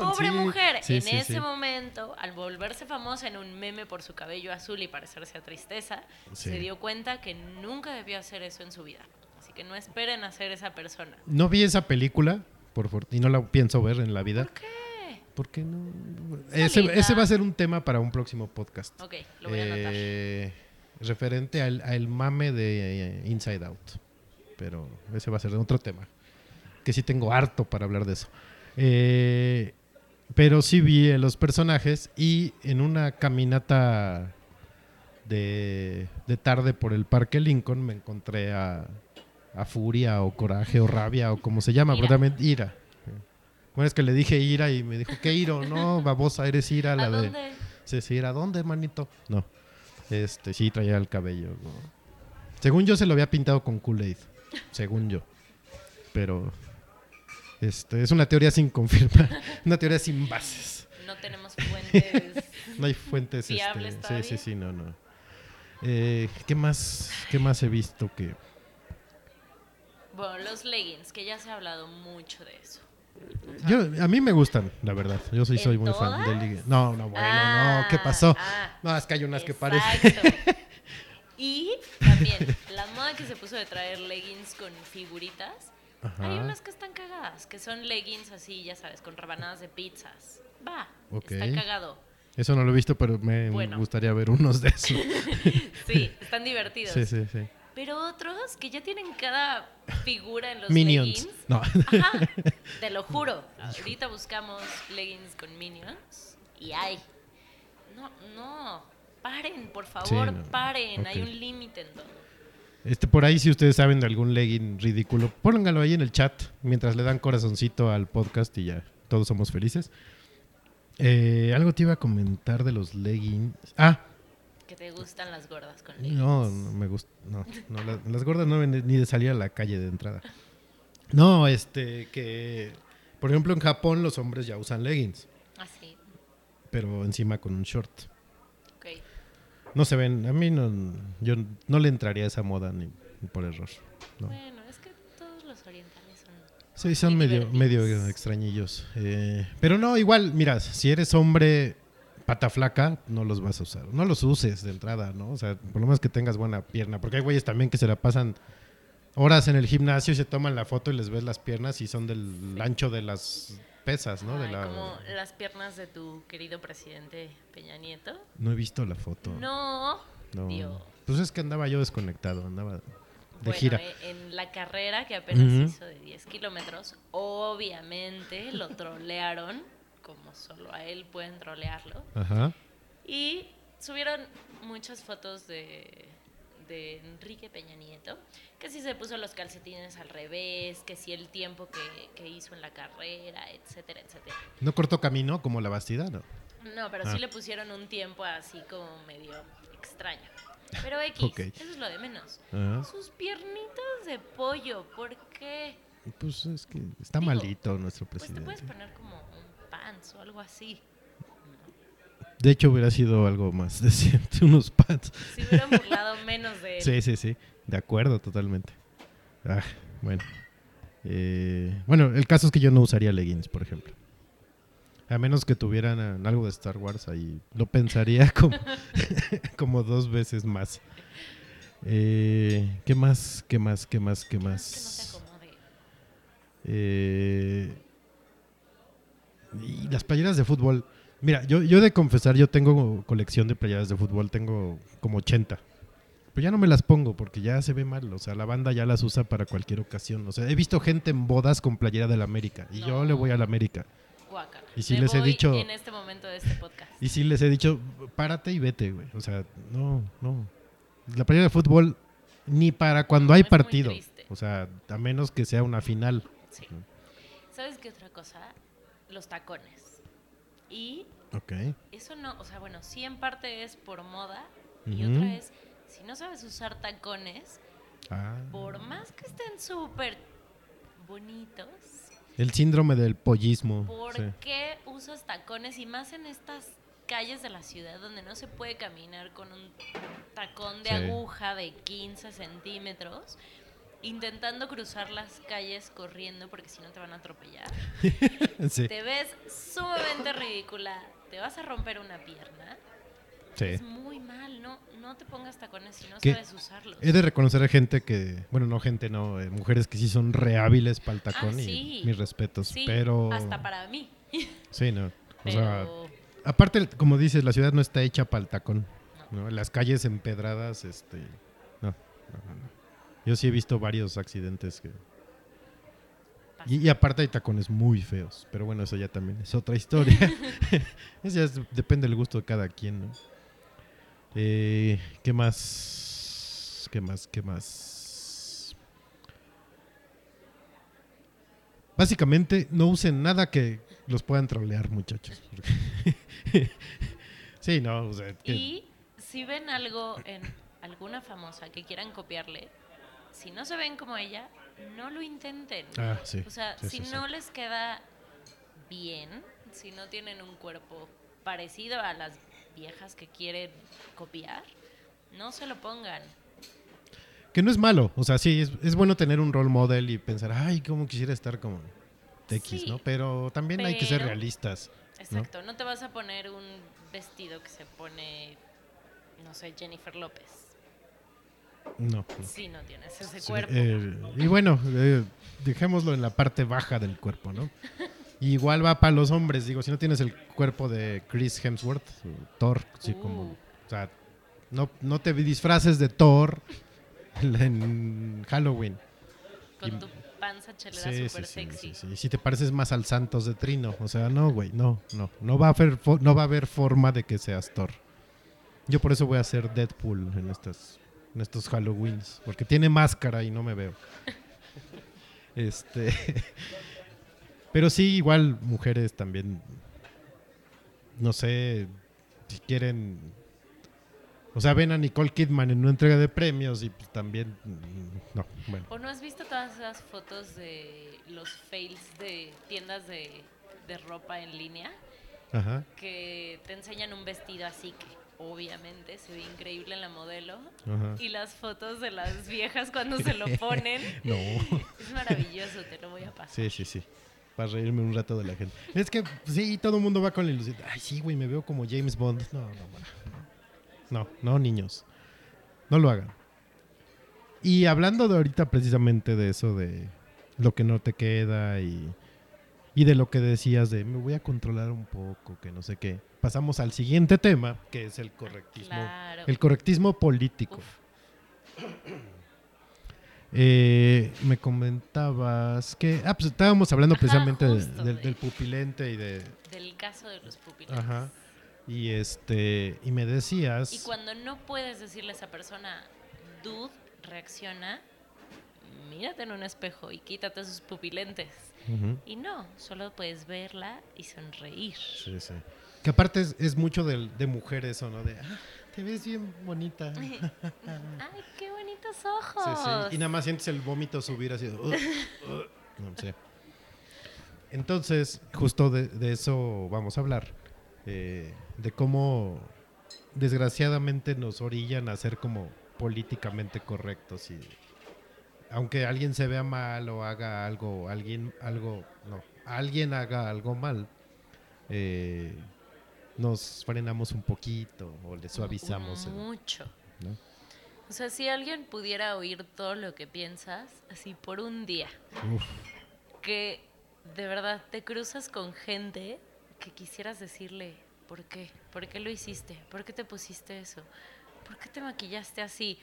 Pobre sí. mujer, Sí, en sí, ese momento, al volverse famosa en un meme por su cabello azul y parecerse a tristeza, se dio cuenta que nunca debió hacer eso en su vida. Así que no esperen a ser esa persona. No vi esa película, por y no la pienso ver en la vida. ¿Por qué? ¿Por qué no? Ese, ese va a ser un tema para un próximo podcast. Ok, lo voy a anotar. Referente al, al mame de eh, Inside Out. Pero ese va a ser otro tema. Que sí tengo harto para hablar de eso. Eh, pero sí vi los personajes y en una caminata de, de tarde por el Parque Lincoln me encontré a, a Furia o Coraje o Rabia o como se llama, Ira. pero también Ira. Bueno, es que le dije Ira y me dijo, ¿qué Iro? No, babosa, eres Ira, la ¿A de... dónde? Sí, sí, ¿a dónde, hermanito? No. Este, sí, traía el cabello. ¿no? Según yo se lo había pintado con Kool-Aid. Según yo. Pero. Este, es una teoría sin confirmar. (laughs) Una teoría sin bases. No tenemos fuentes. (laughs) No hay fuentes. ¿Fiables este, sí, sí, sí, no, no. Eh, ¿qué, más, ¿Qué más he visto que.? Bueno, los leggings, que ya se ha hablado mucho de eso. Yo, a mí me gustan, la verdad. Yo sí ¿En soy muy fan todas? de leggings. No, no, bueno, Ah, no. ¿Qué pasó? ah. no, es que hay unas que parecen. (laughs) Y también, la moda que se puso de traer leggings con figuritas. Ajá. Hay unas que están cagadas, que son leggings así, ya sabes, con rebanadas de pizzas. Va, Ok. está cagado. Eso no lo he visto, pero me Bueno. gustaría ver unos de esos. (laughs) Sí, están divertidos. sí, sí, sí. Pero otros que ya tienen cada figura en los Minions. leggings. No. Ajá, (laughs) te lo juro. Ahorita buscamos leggings con Minions y hay. No, no. Paren, por favor, no. paren. Hay un límite en todo. Este, por ahí, si ustedes saben de algún legging ridículo, pónganlo ahí en el chat mientras le dan corazoncito al podcast y ya todos somos felices. Eh, algo te iba a comentar de los leggings. Ah, Que te gustan las gordas con leggings. no, no me gusta. No, no, las, las gordas no ven ni de salir a la calle de entrada. No, este, que por ejemplo en Japón los hombres ya usan leggings, Así. pero encima con un short. Ok. No se ven, a mí no, yo no le entraría a esa moda ni, ni por error. no. Bueno, es que todos los orientales son. Sí, son medio, medio extrañillos. Eh, pero no, igual, mira, si eres hombre pata flaca, no los vas a usar. No los uses de entrada, ¿no? O sea, por lo menos que tengas buena pierna. Porque hay güeyes también que se la pasan horas en el gimnasio y se toman la foto y les ves las piernas y son del ancho de las pesas, ¿no? De la... Como las piernas de tu querido presidente Peña Nieto. No he visto la foto. No. No. Dios. Pues es que andaba yo desconectado, andaba de Bueno, gira. eh, en la carrera que apenas hizo de 10 kilómetros, obviamente lo (laughs) trolearon, como solo a él pueden trolearlo. Ajá. Y subieron muchas fotos de, de Enrique Peña Nieto, que si se puso los calcetines al revés, que si el tiempo que, que hizo en la carrera, etcétera, etcétera. ¿No cortó camino como la Bastida? No. No, pero Ah. sí le pusieron un tiempo así como medio extraño. Pero (laughs) X, Ok. eso es lo de menos. Ajá. Sus piernitas de pollo, ¿por qué? Pues es que está Digo, malito nuestro Pues te presidente. puedes poner como pants o algo así. De hecho, hubiera sido algo más (laughs) decente, unos pads. Si hubieran burlado menos de él. Sí, sí, sí. De acuerdo, totalmente. Ah, bueno. Eh, bueno, el caso es que yo no usaría leggings, por ejemplo. A menos que tuvieran eh, algo de Star Wars ahí. Lo pensaría (laughs) como, (laughs) como dos veces más. Eh, ¿Qué más? ¿Qué más? ¿Qué más? ¿Qué Que no más? se acomode. Eh, y las playeras de fútbol. Mira, yo, yo de confesar, yo tengo colección de playeras de fútbol, tengo como 80. Pero ya no me las pongo porque ya se ve mal. O sea, la banda ya las usa para cualquier ocasión. O sea, he visto gente en bodas con playera del América. Y yo le voy al América. Guácala. Y si les he dicho- En este momento de este podcast. Y sí les he dicho, párate y vete, güey. O sea, no, no. La playera de fútbol ni para cuando No, hay partido. O sea, a menos que sea una final. Sí. ¿Sabes qué otra cosa? Los tacones. Y eso no, o sea, bueno, sí en parte es por moda y otra es, si no sabes usar tacones, Ah. por más que estén súper bonitos, El síndrome del pollismo. ¿por sí. qué usas tacones y más en estas calles de la ciudad donde no se puede caminar con un tacón de Sí. aguja de 15 centímetros? Intentando cruzar las calles corriendo porque si no te van a atropellar. (laughs) Sí, Te ves sumamente ridícula. Te vas a romper una pierna. sí. Es muy mal. No, no te pongas tacones si no ¿Qué? sabes usarlos. He de reconocer a gente que, bueno, no gente, no, eh, mujeres que sí son rehábiles para el tacón Ah, y sí. mis respetos, Sí, pero... hasta para mí. (laughs) Sí, no. O sea, Pero aparte, como dices, la ciudad no está hecha para el tacón. ¿no? Las calles empedradas, este... No, no, no. Yo sí he visto varios accidentes que... Y, y aparte hay tacones muy feos, pero bueno, eso ya también es otra historia. (laughs) (laughs) eso ya es- depende del gusto de cada quien, ¿no? Eh, ¿Qué más? ¿Qué más? ¿Qué más? Básicamente, no usen nada que los puedan trolear, muchachos. (laughs) sí, no, o sea, que- Y si ven algo en alguna famosa que quieran copiarle, si no se ven como ella, no lo intenten. Ah, sí, O sea, sí, si sí, no les queda bien, si no tienen un cuerpo parecido a las viejas que quieren copiar, no se lo pongan. Que no es malo, o sea, sí, es, es bueno tener un role model y pensar, ay, cómo quisiera estar como X, Sí, ¿no? Pero también hay que ser realistas. Exacto, ¿no? te vas a poner un vestido que se pone, no sé, Jennifer López. No. Si no tienes ese Sí, cuerpo. eh, y bueno, eh, dejémoslo en la parte baja del cuerpo, ¿no? (laughs) Igual va para los hombres, digo, si no tienes el cuerpo de Chris Hemsworth, Thor, sí, como, Uh. o sea, no, no te disfraces de Thor en Halloween. con y- tu panza chelera Sí, sí, sí, sexy. sí, sí. Y si te pareces más al Santos de Trino, o sea, no, güey, no, no, no va a haber, no va a haber forma de que seas Thor. Yo por eso voy a ser Deadpool en estas, en estos Halloweens, porque tiene máscara y no me veo. (laughs) Este, (laughs) pero sí, igual mujeres también, no sé, si quieren, o sea, ven a Nicole Kidman en una entrega de premios y pues también, mm, no, bueno. ¿O no has visto todas esas fotos de los fails de tiendas de, de ropa en línea? Ajá. Que te enseñan un vestido así que obviamente se ve increíble en la modelo. Ajá. Y las fotos de las viejas cuando se lo ponen. (laughs) No. (laughs) Es maravilloso, te lo voy a pasar. Sí, sí, sí. Para reírme un rato de la gente. Es que sí, todo el mundo va con la ilusión. Ay, sí, güey, me veo como James Bond. No, no, no. No, no, niños. No lo hagan. Y hablando de ahorita precisamente de eso, de lo que no te queda y, y de lo que decías de me voy a controlar un poco, que no sé qué. Pasamos al siguiente tema, que es el correctismo. Claro. El correctismo político. Eh, me comentabas que. Ah, pues estábamos hablando Ajá, precisamente justo, del, de- del pupilente y de. Del caso de los pupilantes. Ajá. Y este. Y me decías. Y cuando no puedes decirle a esa persona, dude, reacciona, mírate en un espejo y quítate sus pupilentes. Y no, solo puedes verla y sonreír. Sí, sí. Que aparte es, es mucho del- de, mujer eso, ¿no? De. "Ah, te ves bien bonita. (laughs) ¡Ay, qué bonitos ojos! sí. Y nada más sientes el vómito subir así. "Ugh, ugh". No sé. Entonces, justo de, de eso vamos a hablar. eh, de cómo desgraciadamente nos orillan a ser como políticamente correctos y aunque alguien se vea mal o haga algo, alguien algo, no, alguien haga algo mal, eh, nos frenamos un poquito o le suavizamos. el- Mucho. ¿no? O sea, si alguien pudiera oír todo lo que piensas, así por un día, Uf, que de verdad te cruzas con gente que quisieras decirle, ¿por qué? ¿Por qué lo hiciste? ¿Por qué te pusiste eso? ¿Por qué te maquillaste así?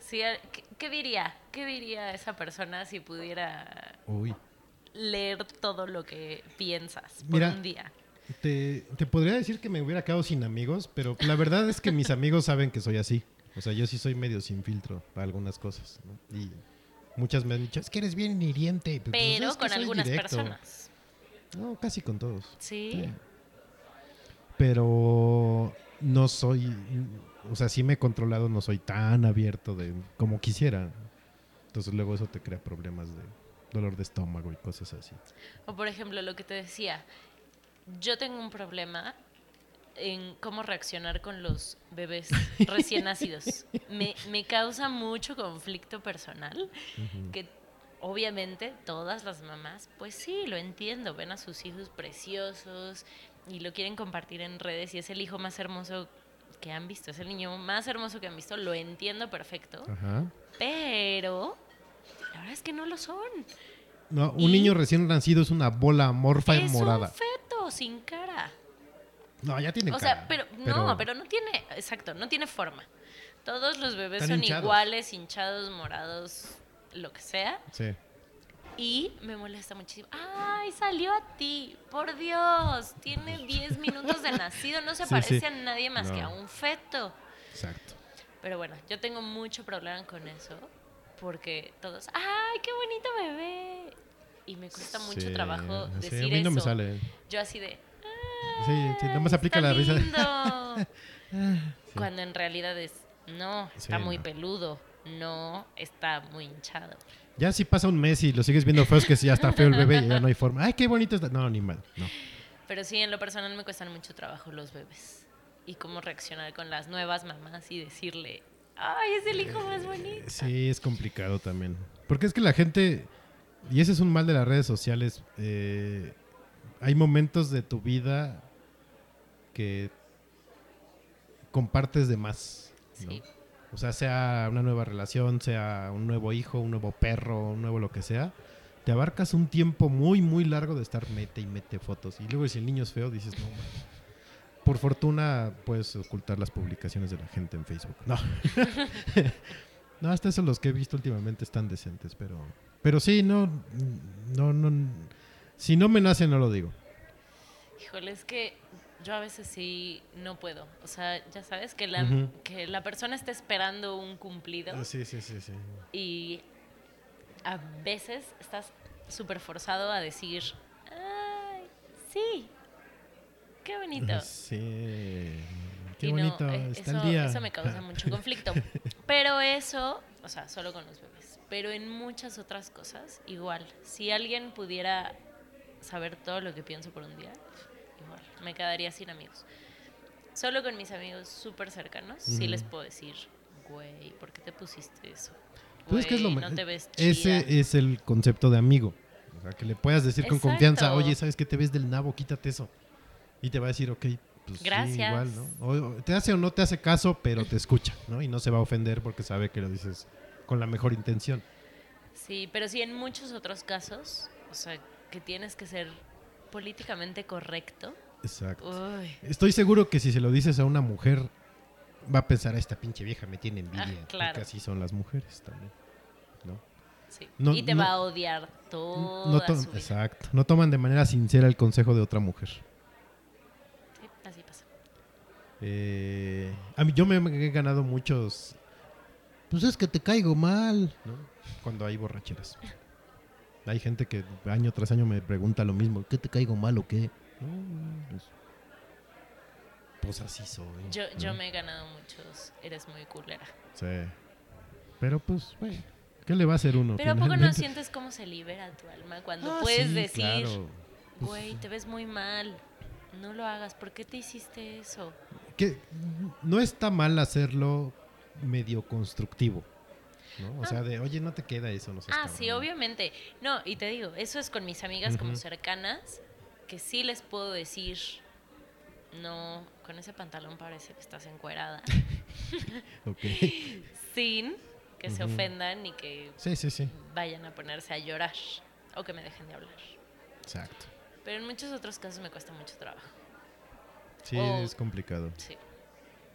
Si ¿qué, qué diría? ¿Qué diría esa persona si pudiera uy. leer todo lo que piensas por Mira, un día? Te, te podría decir que me hubiera quedado sin amigos, pero la verdad es que mis amigos saben que soy así. O sea, yo sí soy medio sin filtro para algunas cosas. ¿no? Y muchas me han dicho, es que eres bien hiriente. Pues, Pero es que con algunas directo". personas. No, casi con todos. ¿Sí? Sí. Pero no soy, o sea, sí me he controlado, no soy tan abierto de como quisiera. Entonces luego eso te crea problemas de dolor de estómago y cosas así. O por ejemplo, lo que te decía, yo tengo un problema en cómo reaccionar con los bebés (laughs) recién nacidos. Me, me causa mucho conflicto personal, que obviamente todas las mamás, pues sí, lo entiendo, ven a sus hijos preciosos y lo quieren compartir en redes y es el hijo más hermoso que han visto, es el niño más hermoso que han visto, lo entiendo perfecto, Ajá. pero la verdad es que no lo son. No, un Y- niño recién nacido es una bola amorfa y morada. un sin cara. No, ya tiene O cara, sea, pero, no, pero no tiene, exacto, no tiene forma. Todos los bebés son hinchados. iguales, hinchados, morados, lo que sea. Sí. Y me molesta muchísimo. ¡Ay, salió a ti! ¡Por Dios! Tiene 10 minutos de nacido, no se Sí, parece sí. a nadie más que a un feto. Exacto. Pero bueno, yo tengo mucho problema con eso. Porque todos, ¡ay, qué bonito bebé! Y me cuesta mucho Sí, trabajo sí, decir a mí no me eso. sale. Yo así de, Sí, sí, nada más "Ay, aplica la risa. lindo". (laughs) Cuando en realidad es, no, está Sí, muy no. peludo, no, está muy hinchado. Ya si pasa un mes y lo sigues viendo feo, es que si ya está feo el bebé y ya no hay forma. Ay, qué bonito está. No, ni mal. No. Pero sí, en lo personal me cuestan mucho trabajo los bebés. Y cómo reaccionar con las nuevas mamás y decirle, Ay, es el hijo más bonito. Sí, es complicado también. Porque es que la gente, y ese es un mal de las redes sociales, eh, hay momentos de tu vida que compartes de más. ¿no? Sí. O sea, sea una nueva relación, sea un nuevo hijo, un nuevo perro, un nuevo lo que sea. Te abarcas un tiempo muy, muy largo de estar mete y mete fotos. Y luego si el niño es feo, dices, no, man". Por fortuna puedes ocultar las publicaciones de la gente en Facebook. No. (laughs) no, hasta eso los que he visto últimamente están decentes, pero... Pero sí, no, no, no... Si no me nace, no lo digo. Híjole, es que yo a veces sí no puedo. O sea, ya sabes que la, que la persona está esperando un cumplido Sí, sí, sí, sí. y a veces estás súper forzado a decir, ay, sí, qué bonito. Sí. Qué Y no, bonito eh, está eso, el día. eso me causa (laughs) mucho conflicto. Pero eso, o sea, solo con los bebés. Pero en muchas otras cosas, igual. Si alguien pudiera saber todo lo que pienso por un día, igual, me quedaría sin amigos. Solo con mis amigos súper cercanos, sí les puedo decir, güey, ¿por qué te pusiste eso? Pues es que es lo Güey, no te ves chida". Ese es el concepto de amigo. O sea, que le puedas decir con confianza, oye, ¿sabes qué te ves del nabo? Quítate eso. Y te va a decir, ok, pues sí, Gracias. igual, ¿no? O te hace o no te hace caso, pero te escucha, ¿no? Y no se va a ofender porque sabe que lo dices con la mejor intención. Sí, pero sí en muchos otros casos, o sea, que tienes que ser políticamente correcto. Exacto. Uy, Estoy seguro que si se lo dices a una mujer, va a pensar, "Ah, esta pinche vieja me tiene envidia. Ah, claro. Así son las mujeres también. ¿no? sí. No- y te no- va a odiar toda No to- su vida. exacto. No toman de manera sincera el consejo de otra mujer. Sí, así pasa. Eh, a mí yo me he ganado muchos. Pues es que te caigo mal, ¿no? Cuando hay borracheras. Hay gente que año tras año me pregunta lo mismo, ¿qué te caigo mal o qué? No, pues, pues así soy. Yo, ¿no? yo me he ganado muchos. Eres muy culera. Sí. Pero pues, güey, ¿qué le va a hacer uno? Pero ¿a poco no sientes cómo se libera tu alma cuando Ah, puedes sí, decir, claro. Pues, güey, te ves muy mal, no lo hagas, ¿por qué te hiciste eso? que no está mal hacerlo medio constructivo. ¿no? O sea, de, oye, no te queda eso, no seas Ah, cabrón". sí, obviamente. No, y te digo, eso es con mis amigas como cercanas, que sí les puedo decir, no, con ese pantalón parece que estás encuerada, (laughs) Ok. sin que se ofendan ni que Sí, sí, sí. vayan a ponerse a llorar o que me dejen de hablar. Exacto. Pero en muchos otros casos me cuesta mucho trabajo. Sí, O- es complicado. Sí,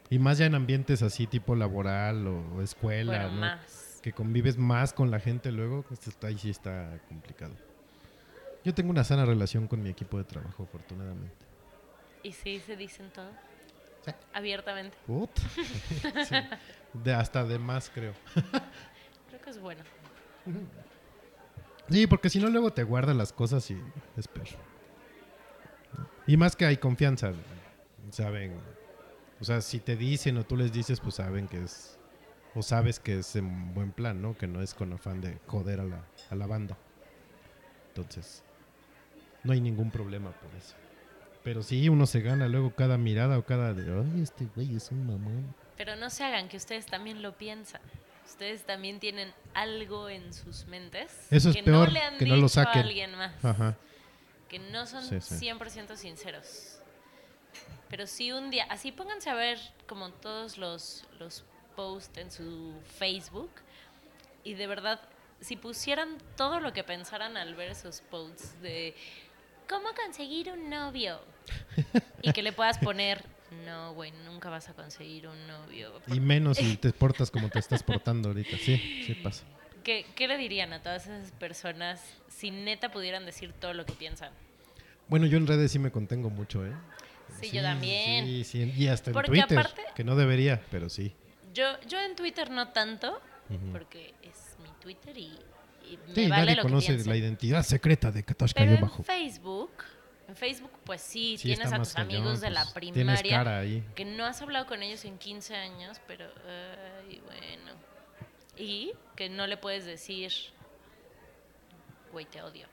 Y más ya en ambientes así tipo laboral o, o escuela, bueno, ¿no? más. Que convives más con la gente luego, pues, está- ahí sí está complicado. Yo tengo una sana relación con mi equipo de trabajo, afortunadamente. Y sí, se dicen todo. Sí. Abiertamente. (laughs) Sí. De hasta de más, creo. (laughs) Creo que es bueno. Sí, porque si no luego te guardan las cosas y es peor. Y más que hay confianza, saben, o sea, si te dicen o tú les dices, pues saben que es, o sabes que es en buen plan, ¿no? Que no es con afán de joder a la, a la banda. Entonces, no hay ningún problema por eso. Pero sí, uno se gana luego cada mirada o cada de, ay, este güey es un mamón. Pero no se hagan que ustedes también lo piensan. Ustedes también tienen algo en sus mentes Eso es que peor, no le han que dicho no lo a saquen. alguien más. Ajá. Que no son Sí, sí. 100% sinceros. Pero si un día, así pónganse a ver como todos los, los posts en su Facebook y de verdad, si pusieran todo lo que pensaran al ver esos posts de cómo conseguir un novio (laughs) y que le puedas poner, no, güey, nunca vas a conseguir un novio. Y menos si te portas como te estás portando ahorita. Sí, sí (laughs) pasa. ¿Qué, ¿Qué le dirían a todas esas personas si neta pudieran decir todo lo que piensan? Bueno, yo en redes sí me contengo mucho, ¿eh? Sí, yo también. Sí, sí, y hasta en Porque Twitter, aparte- que no debería, pero sí. Yo, yo en Twitter no tanto, Ujú. porque es mi Twitter y, y me Sí, vale nadie lo que conoce piensen. la identidad secreta de Katoshka Pero yo en bajo. Facebook, en Facebook pues sí, Sí, tienes a tus cañón, amigos de pues, la primaria cara ahí. que no has hablado con ellos en 15 años, pero ay, bueno. Y que no le puedes decir, güey, te odio.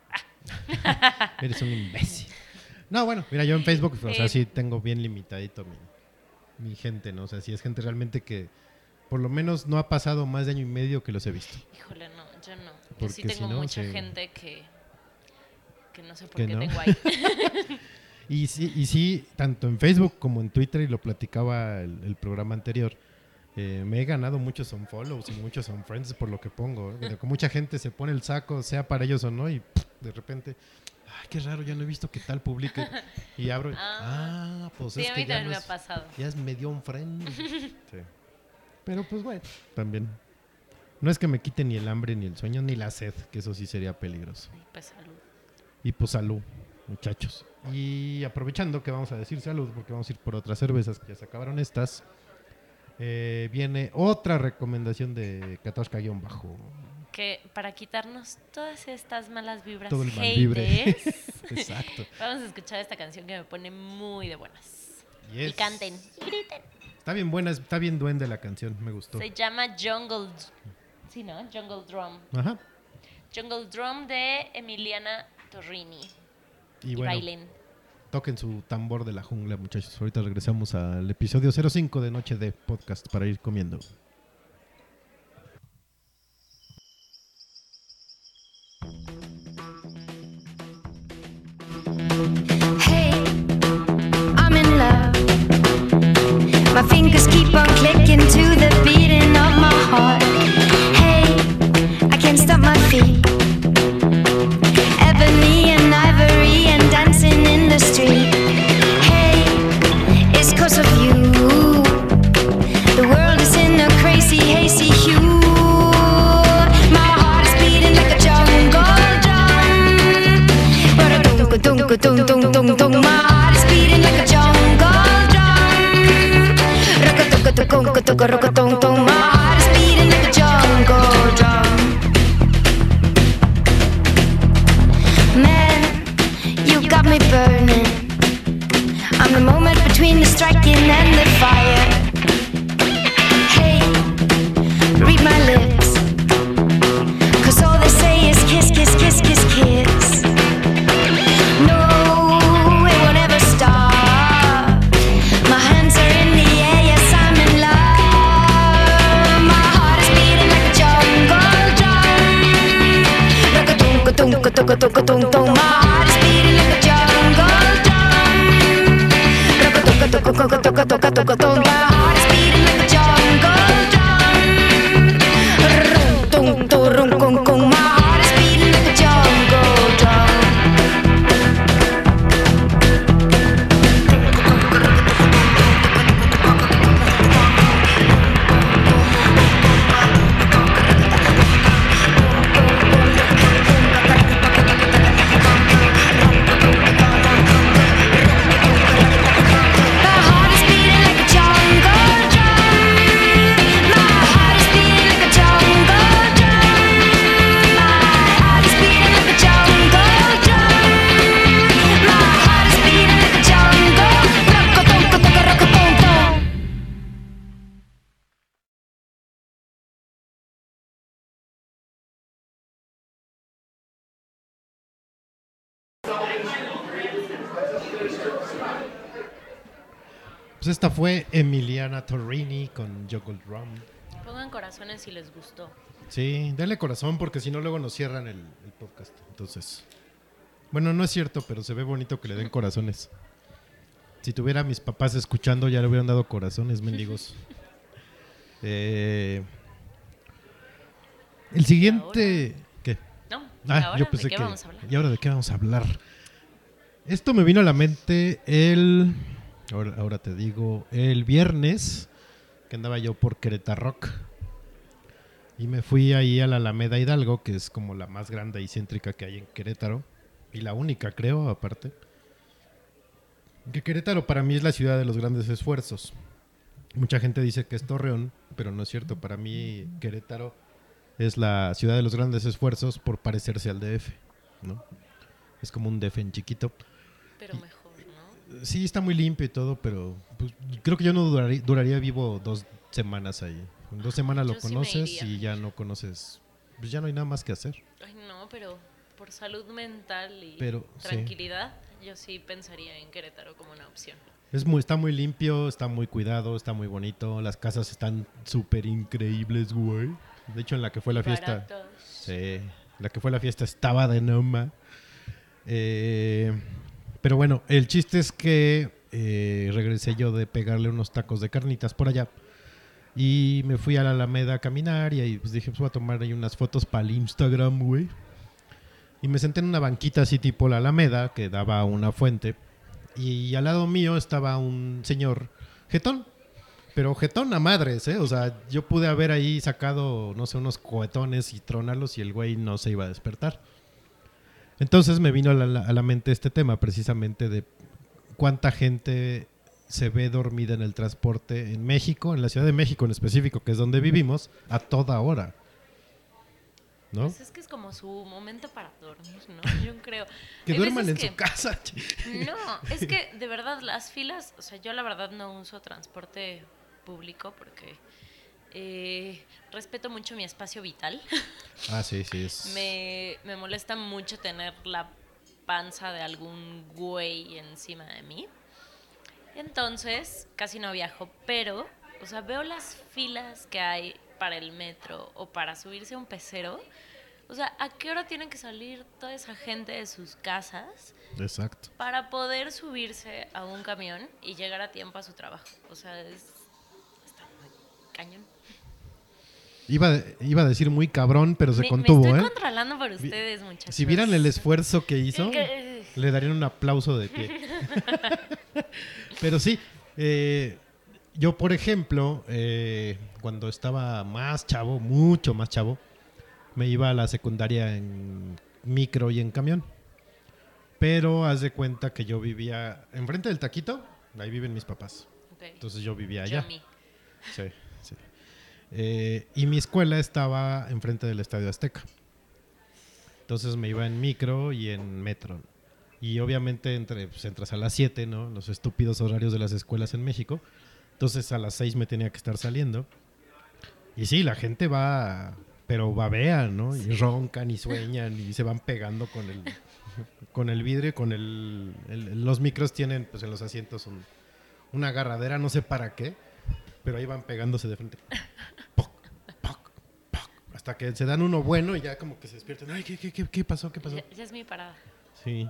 (laughs) Eres un imbécil. No, bueno, mira, yo en Facebook, o sea, Eh, sí tengo bien limitadito mi, mi gente, ¿no? O sea, si es gente realmente que Por lo menos no ha pasado más de año y medio que los he visto. Híjole, no, yo no. Yo Porque sí tengo si no, mucha gente que, que no sé por ¿Que qué no? tengo ahí. (laughs) Y sí, y sí, tanto en Facebook como en Twitter, y lo platicaba el, el programa anterior, eh, me he ganado muchos unfollows y muchos unfriends por lo que pongo. ¿eh? Que mucha gente se pone el saco, sea para ellos o no, y pff, de repente, ay, qué raro, ya no he visto que tal publique. Y (laughs) abro, y, Ah. ah, pues sí, es a que ya, no me es, ha pasado. ya es medio unfriend. (laughs) Sí. Pero pues bueno, también. No es que me quite ni el hambre, ni el sueño, ni la sed, que eso sí sería peligroso. Pues salud. Y pues salud, muchachos. Y aprovechando que vamos a decir salud, porque vamos a ir por otras cervezas que ya se acabaron estas, eh, viene otra recomendación de Katoshka-bajo. Que para quitarnos todas estas malas vibras Todo el mal vibre. (laughs) Exacto. vamos a escuchar esta canción que me pone muy de buenas. Y canten, y griten. Está bien buena, está bien duende la canción, me gustó. Se llama Jungle... Sí, ¿no? Jungle Drum. Ajá. Jungle Drum de Emiliana Torrini. Y Y, bueno, bailen. toquen su tambor de la jungla, muchachos. Ahorita regresamos al episodio 05 de Noche de Podcast para ir comiendo. My fingers keep on clicking to the beating of my heart. Juggle Drum. Pongan corazones si les gustó. Sí, denle corazón porque si no luego nos cierran el, el podcast. Entonces, bueno, no es cierto, pero se ve bonito que le den corazones. Si tuviera a mis papás escuchando, ya le hubieran dado corazones, mendigos. (laughs) Eh, el siguiente... ¿Qué? ¿No? Ah, ¿Ahora yo pensé de qué que... vamos a hablar? ¿Y ahora de qué vamos a hablar? Esto me vino a la mente el... Ahora, ahora te digo, el viernes que andaba yo por Querétaro Rock. Y me fui ahí a la Alameda Hidalgo, que es como la más grande y céntrica que hay en Querétaro. Y la única, creo, aparte. Que Querétaro para mí es la ciudad de los grandes esfuerzos. Mucha gente dice que es Torreón, pero no es cierto. Para mí Querétaro es la ciudad de los grandes esfuerzos por parecerse al DF, ¿no? Es como un DF en chiquito. Pero mejor, ¿no? Sí, está muy limpio y todo, pero pues, creo que yo no duraría, duraría vivo dos semanas ahí. En dos semanas lo Yo conoces y ya no conoces. Pues ya no hay nada más que hacer. Ay, no, pero por salud mental y Pero, sí. tranquilidad, yo sí pensaría en Querétaro como una opción. Es muy, está muy limpio, está muy cuidado, está muy bonito. Las casas están súper increíbles, güey. De hecho, en la que fue la fiesta. Baratos. Sí, la que fue la fiesta estaba de Noma. Eh, pero bueno, el chiste es que eh, regresé yo de pegarle unos tacos de carnitas por allá. Y me fui a la Alameda a caminar y ahí pues dije, pues voy a tomar ahí unas fotos para el Instagram, güey. Y me senté en una banquita así tipo la Alameda, que daba una fuente. Y al lado mío estaba un señor jetón. Pero jetón a madres, ¿eh? O sea, yo pude haber ahí sacado, no sé, unos cohetones y tronarlos y el güey no se iba a despertar. Entonces me vino a la, a la mente este tema precisamente de cuánta gente se ve dormida en el transporte en México, en la Ciudad de México en específico, que es donde vivimos, a toda hora. ¿No? Pues es que es como su momento para dormir, ¿no? (laughs) Yo creo. Que duerman en su casa. (laughs) No, es que de verdad las filas, o sea, yo la verdad no uso transporte público porque eh, respeto mucho mi espacio vital. Ah, sí, sí. Es... (laughs) Me, me molesta mucho tener la panza de algún güey encima de mí. Entonces, casi no viajo, pero, o sea, veo las filas que hay para el metro o para subirse a un pecero. O sea, ¿a qué hora tienen que salir toda esa gente de sus casas Exacto. para poder subirse a un camión y llegar a tiempo a su trabajo? O sea, es, está muy cañón. Iba, iba a decir muy cabrón, pero se me, contuvo, me estoy ¿eh? controlando por ustedes, muchachos. Si vieran el esfuerzo que hizo, le darían un aplauso de pie. (laughs) Pero sí, eh, yo por ejemplo, eh, cuando estaba más chavo, mucho más chavo, me iba a la secundaria en micro y en camión. Pero haz de cuenta que yo vivía enfrente del taquito, ahí viven mis papás. Entonces yo vivía allá. Sí, sí. Eh, y mi escuela estaba enfrente del Estadio Azteca. Entonces me iba en micro y en metro. Y obviamente entre, pues, entras a las 7, ¿no? Los estúpidos horarios de las escuelas en México. Entonces a las 6 me tenía que estar saliendo. Y sí, la gente va, pero babean, ¿no? Y roncan y sueñan y se van pegando con el, (laughs) con el vidrio, con el, el- Los micros tienen, pues en los asientos un- una agarradera, no sé para qué, pero ahí van pegándose de frente. Hasta que se dan uno bueno y ya como que se despiertan. Ay, ¿qué, qué, qué, qué pasó? ¿Qué pasó? Ya es mi parada. Sí.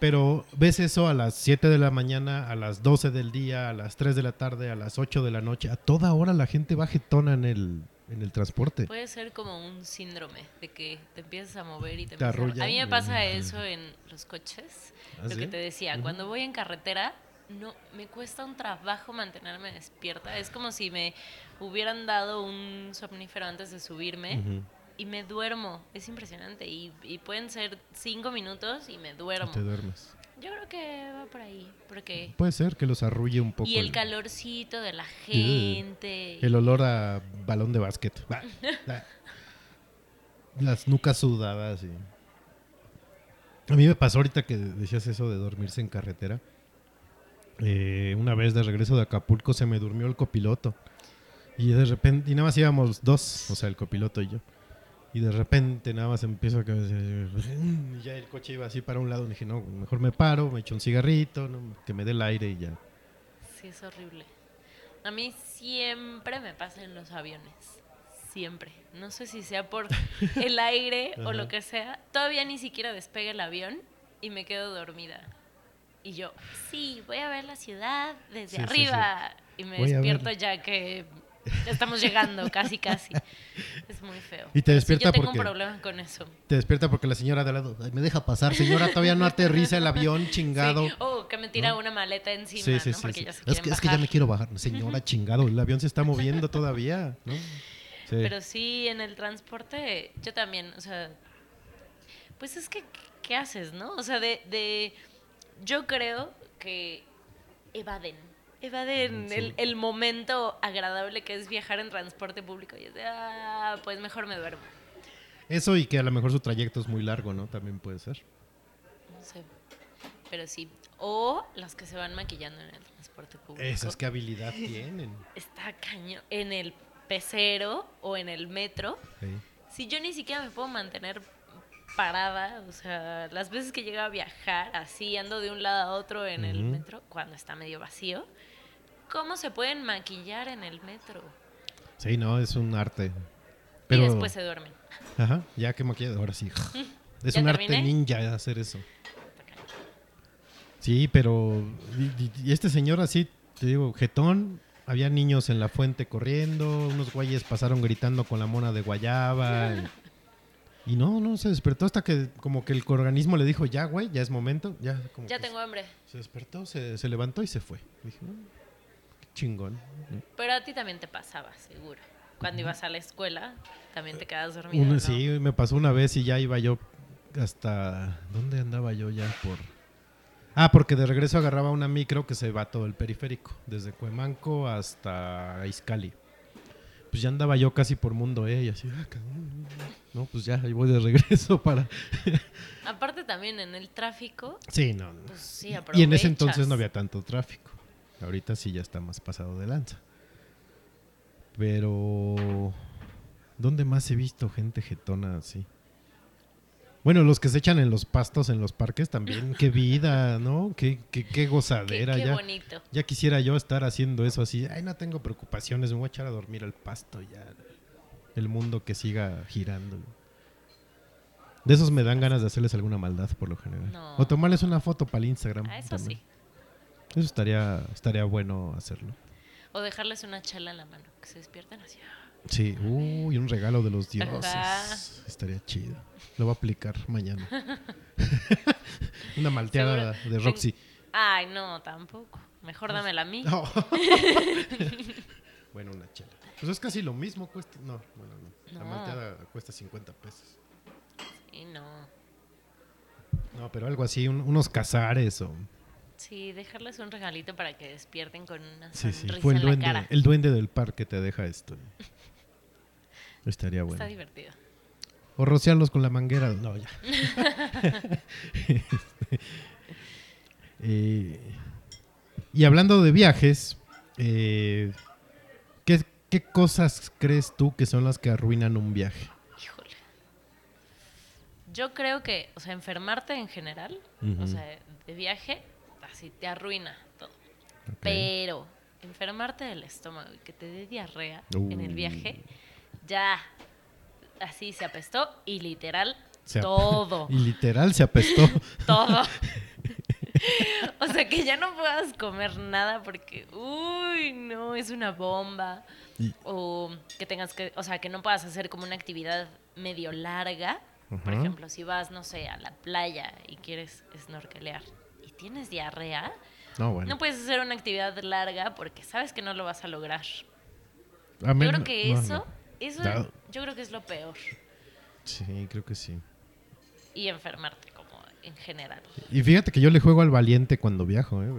Pero ves eso a las 7 de la mañana, a las 12 del día, a las 3 de la tarde, a las 8 de la noche. A toda hora la gente va jetona en el, en el transporte. Puede ser como un síndrome de que te empiezas a mover y te, Te empiezas a-. A mí me pasa eso en los coches. ¿Ah, lo sí? que te decía, Ujú. cuando voy en carretera, no me cuesta un trabajo mantenerme despierta. Es como si me hubieran dado un somnífero antes de subirme y me duermo. Es impresionante. Y, y pueden ser cinco minutos y me duermo. Te duermes. Yo creo que va por ahí. Porque... Puede ser que los arrulle un poco. Y el calorcito de la gente. El olor a balón de básquet. (laughs) Las nucas sudadas. Y... A mí me pasó ahorita que decías eso de dormirse en carretera. Eh, una vez de regreso de Acapulco se me durmió el copiloto. Y de repente, y nada más íbamos dos, o sea, el copiloto y yo. Y de repente nada más empiezo a que y ya el coche iba así para un lado. Y dije, no, mejor me paro, me echo un cigarrito, ¿no? que me dé el aire y ya. Sí, es horrible. A mí siempre me pasa en los aviones. Siempre. No sé si sea por (laughs) el aire o lo que sea. Todavía ni siquiera despegue el avión y me quedo dormida. Y yo, sí, voy a ver la ciudad desde Sí, sí, arriba. Y me Voy despierto ya que estamos llegando, casi, casi. (laughs) Es muy feo. Y te despierta yo tengo porque- un problema con eso. Te despierta porque la señora de al lado, "Ay, me deja pasar, señora, todavía no aterriza el avión, (laughs) chingado. Sí. O que me tira ¿no? una maleta encima, Sí, sí, ¿no? sí, Porque sí. ya se Es que, es que ya me quiero bajar. (laughs) Señora, chingado, el avión se está moviendo todavía, ¿no? Sí. Pero sí, en el transporte, yo también, o sea, pues es que, ¿qué haces, no? O sea, de, de yo creo que evaden, evaden Sí. el, el momento agradable que es viajar en transporte público. Y es de, ah, pues mejor me duermo. Eso y que a lo mejor su trayecto es muy largo, ¿no? También puede ser. No sé, pero sí. O las que se van maquillando en el transporte público. Esas qué habilidad tienen. Está caño. En el pecero o en el metro. Sí. Si yo ni siquiera me puedo mantener parada, o sea, las veces que llego a viajar así, ando de un lado a otro en el metro, cuando está medio vacío, ¿cómo se pueden maquillar en el metro? Sí, no, es un arte. Pero, Y después se duermen. Ajá, ya que maquillado, ahora sí. (laughs) Es ¿Ya un arte ninja hacer eso. Sí, pero. Y este señor así, te digo, jetón. Había niños en la fuente corriendo. Unos güeyes pasaron gritando con la mona de guayaba. Y, no, no, se despertó hasta que, como que el organismo le dijo, ya, güey, ya es momento. Ya, como Ya tengo hambre. Se despertó, se, se levantó y se fue. Dije, "Mm, qué chingón. Pero a ti también te pasaba, seguro. Cuando ibas a la escuela, también te quedas dormido. Una- ¿no? Sí, me pasó una vez y ya iba yo hasta... ¿Dónde andaba yo ya por...? Ah, porque de regreso agarraba una micro que se va todo el periférico, desde Cuemanco hasta Izcali. Pues ya andaba yo casi por mundo, ¿eh? Y así, ah, cabrón. No, pues ya, ahí voy de regreso (laughs) para... Aparte también en el tráfico, Sí, no. no. pues sí, Y en ese entonces no había tanto tráfico. Ahorita sí ya está más pasado de lanza. Pero... ¿Dónde más he visto gente jetona así? Bueno, los que se echan en los pastos en los parques también. Qué vida, ¿no? Qué, qué, qué gozadera. qué ya, bonito. ya quisiera yo estar haciendo eso así. Ay, no tengo preocupaciones, me voy a echar a dormir al pasto ya. El mundo que siga girando. De esos me dan ganas de hacerles alguna maldad por lo general. No. O tomarles una foto para el Instagram. Ah, eso también. sí. Eso estaría, estaría bueno hacerlo. O dejarles una chela en la mano, que se despierten así. Sí, uy, un regalo de los dioses. Ajá. Estaría chido. Lo voy a aplicar mañana. (laughs) Una malteada Seguro. de Roxy. Ay, no, tampoco. Mejor dámela a mí. No. (laughs) bueno, una chela. Pues es casi lo mismo, cuesta. No, bueno, no. La malteada cuesta 50 pesos. Y no. No, pero algo así, un- unos cazares o. Sí, dejarles un regalito para que despierten con una Sí, sí. sonrisa Fue el en la duende, cara. el duende del parque te deja esto. (laughs) Estaría bueno. Está divertido. O rociarlos con la manguera. No, ya. (laughs) Eh, y hablando de viajes, eh, ¿qué, qué cosas crees tú que son las que arruinan un viaje? Híjole. Yo creo que, o sea, enfermarte en general, o sea, de viaje, así te arruina todo. Pero enfermarte del estómago y que te dé diarrea en el viaje, ya, así se apestó y literal Se todo, (laughs) Y literal se apestó. (laughs) todo. (laughs) o sea, que ya no puedas comer nada porque, uy, no, es una bomba. Y- O que tengas que, o sea, que no puedas hacer como una actividad medio larga. Por ejemplo, si vas, no sé, a la playa y quieres snorkelear y tienes diarrea, No, bueno. no puedes hacer una actividad larga porque sabes que no lo vas a lograr. A Yo creo no- que no, eso. Eso yo creo que es lo peor. Sí, creo que sí. Y enfermarte como en general. Y fíjate que yo le juego al valiente cuando viajo, ¿eh?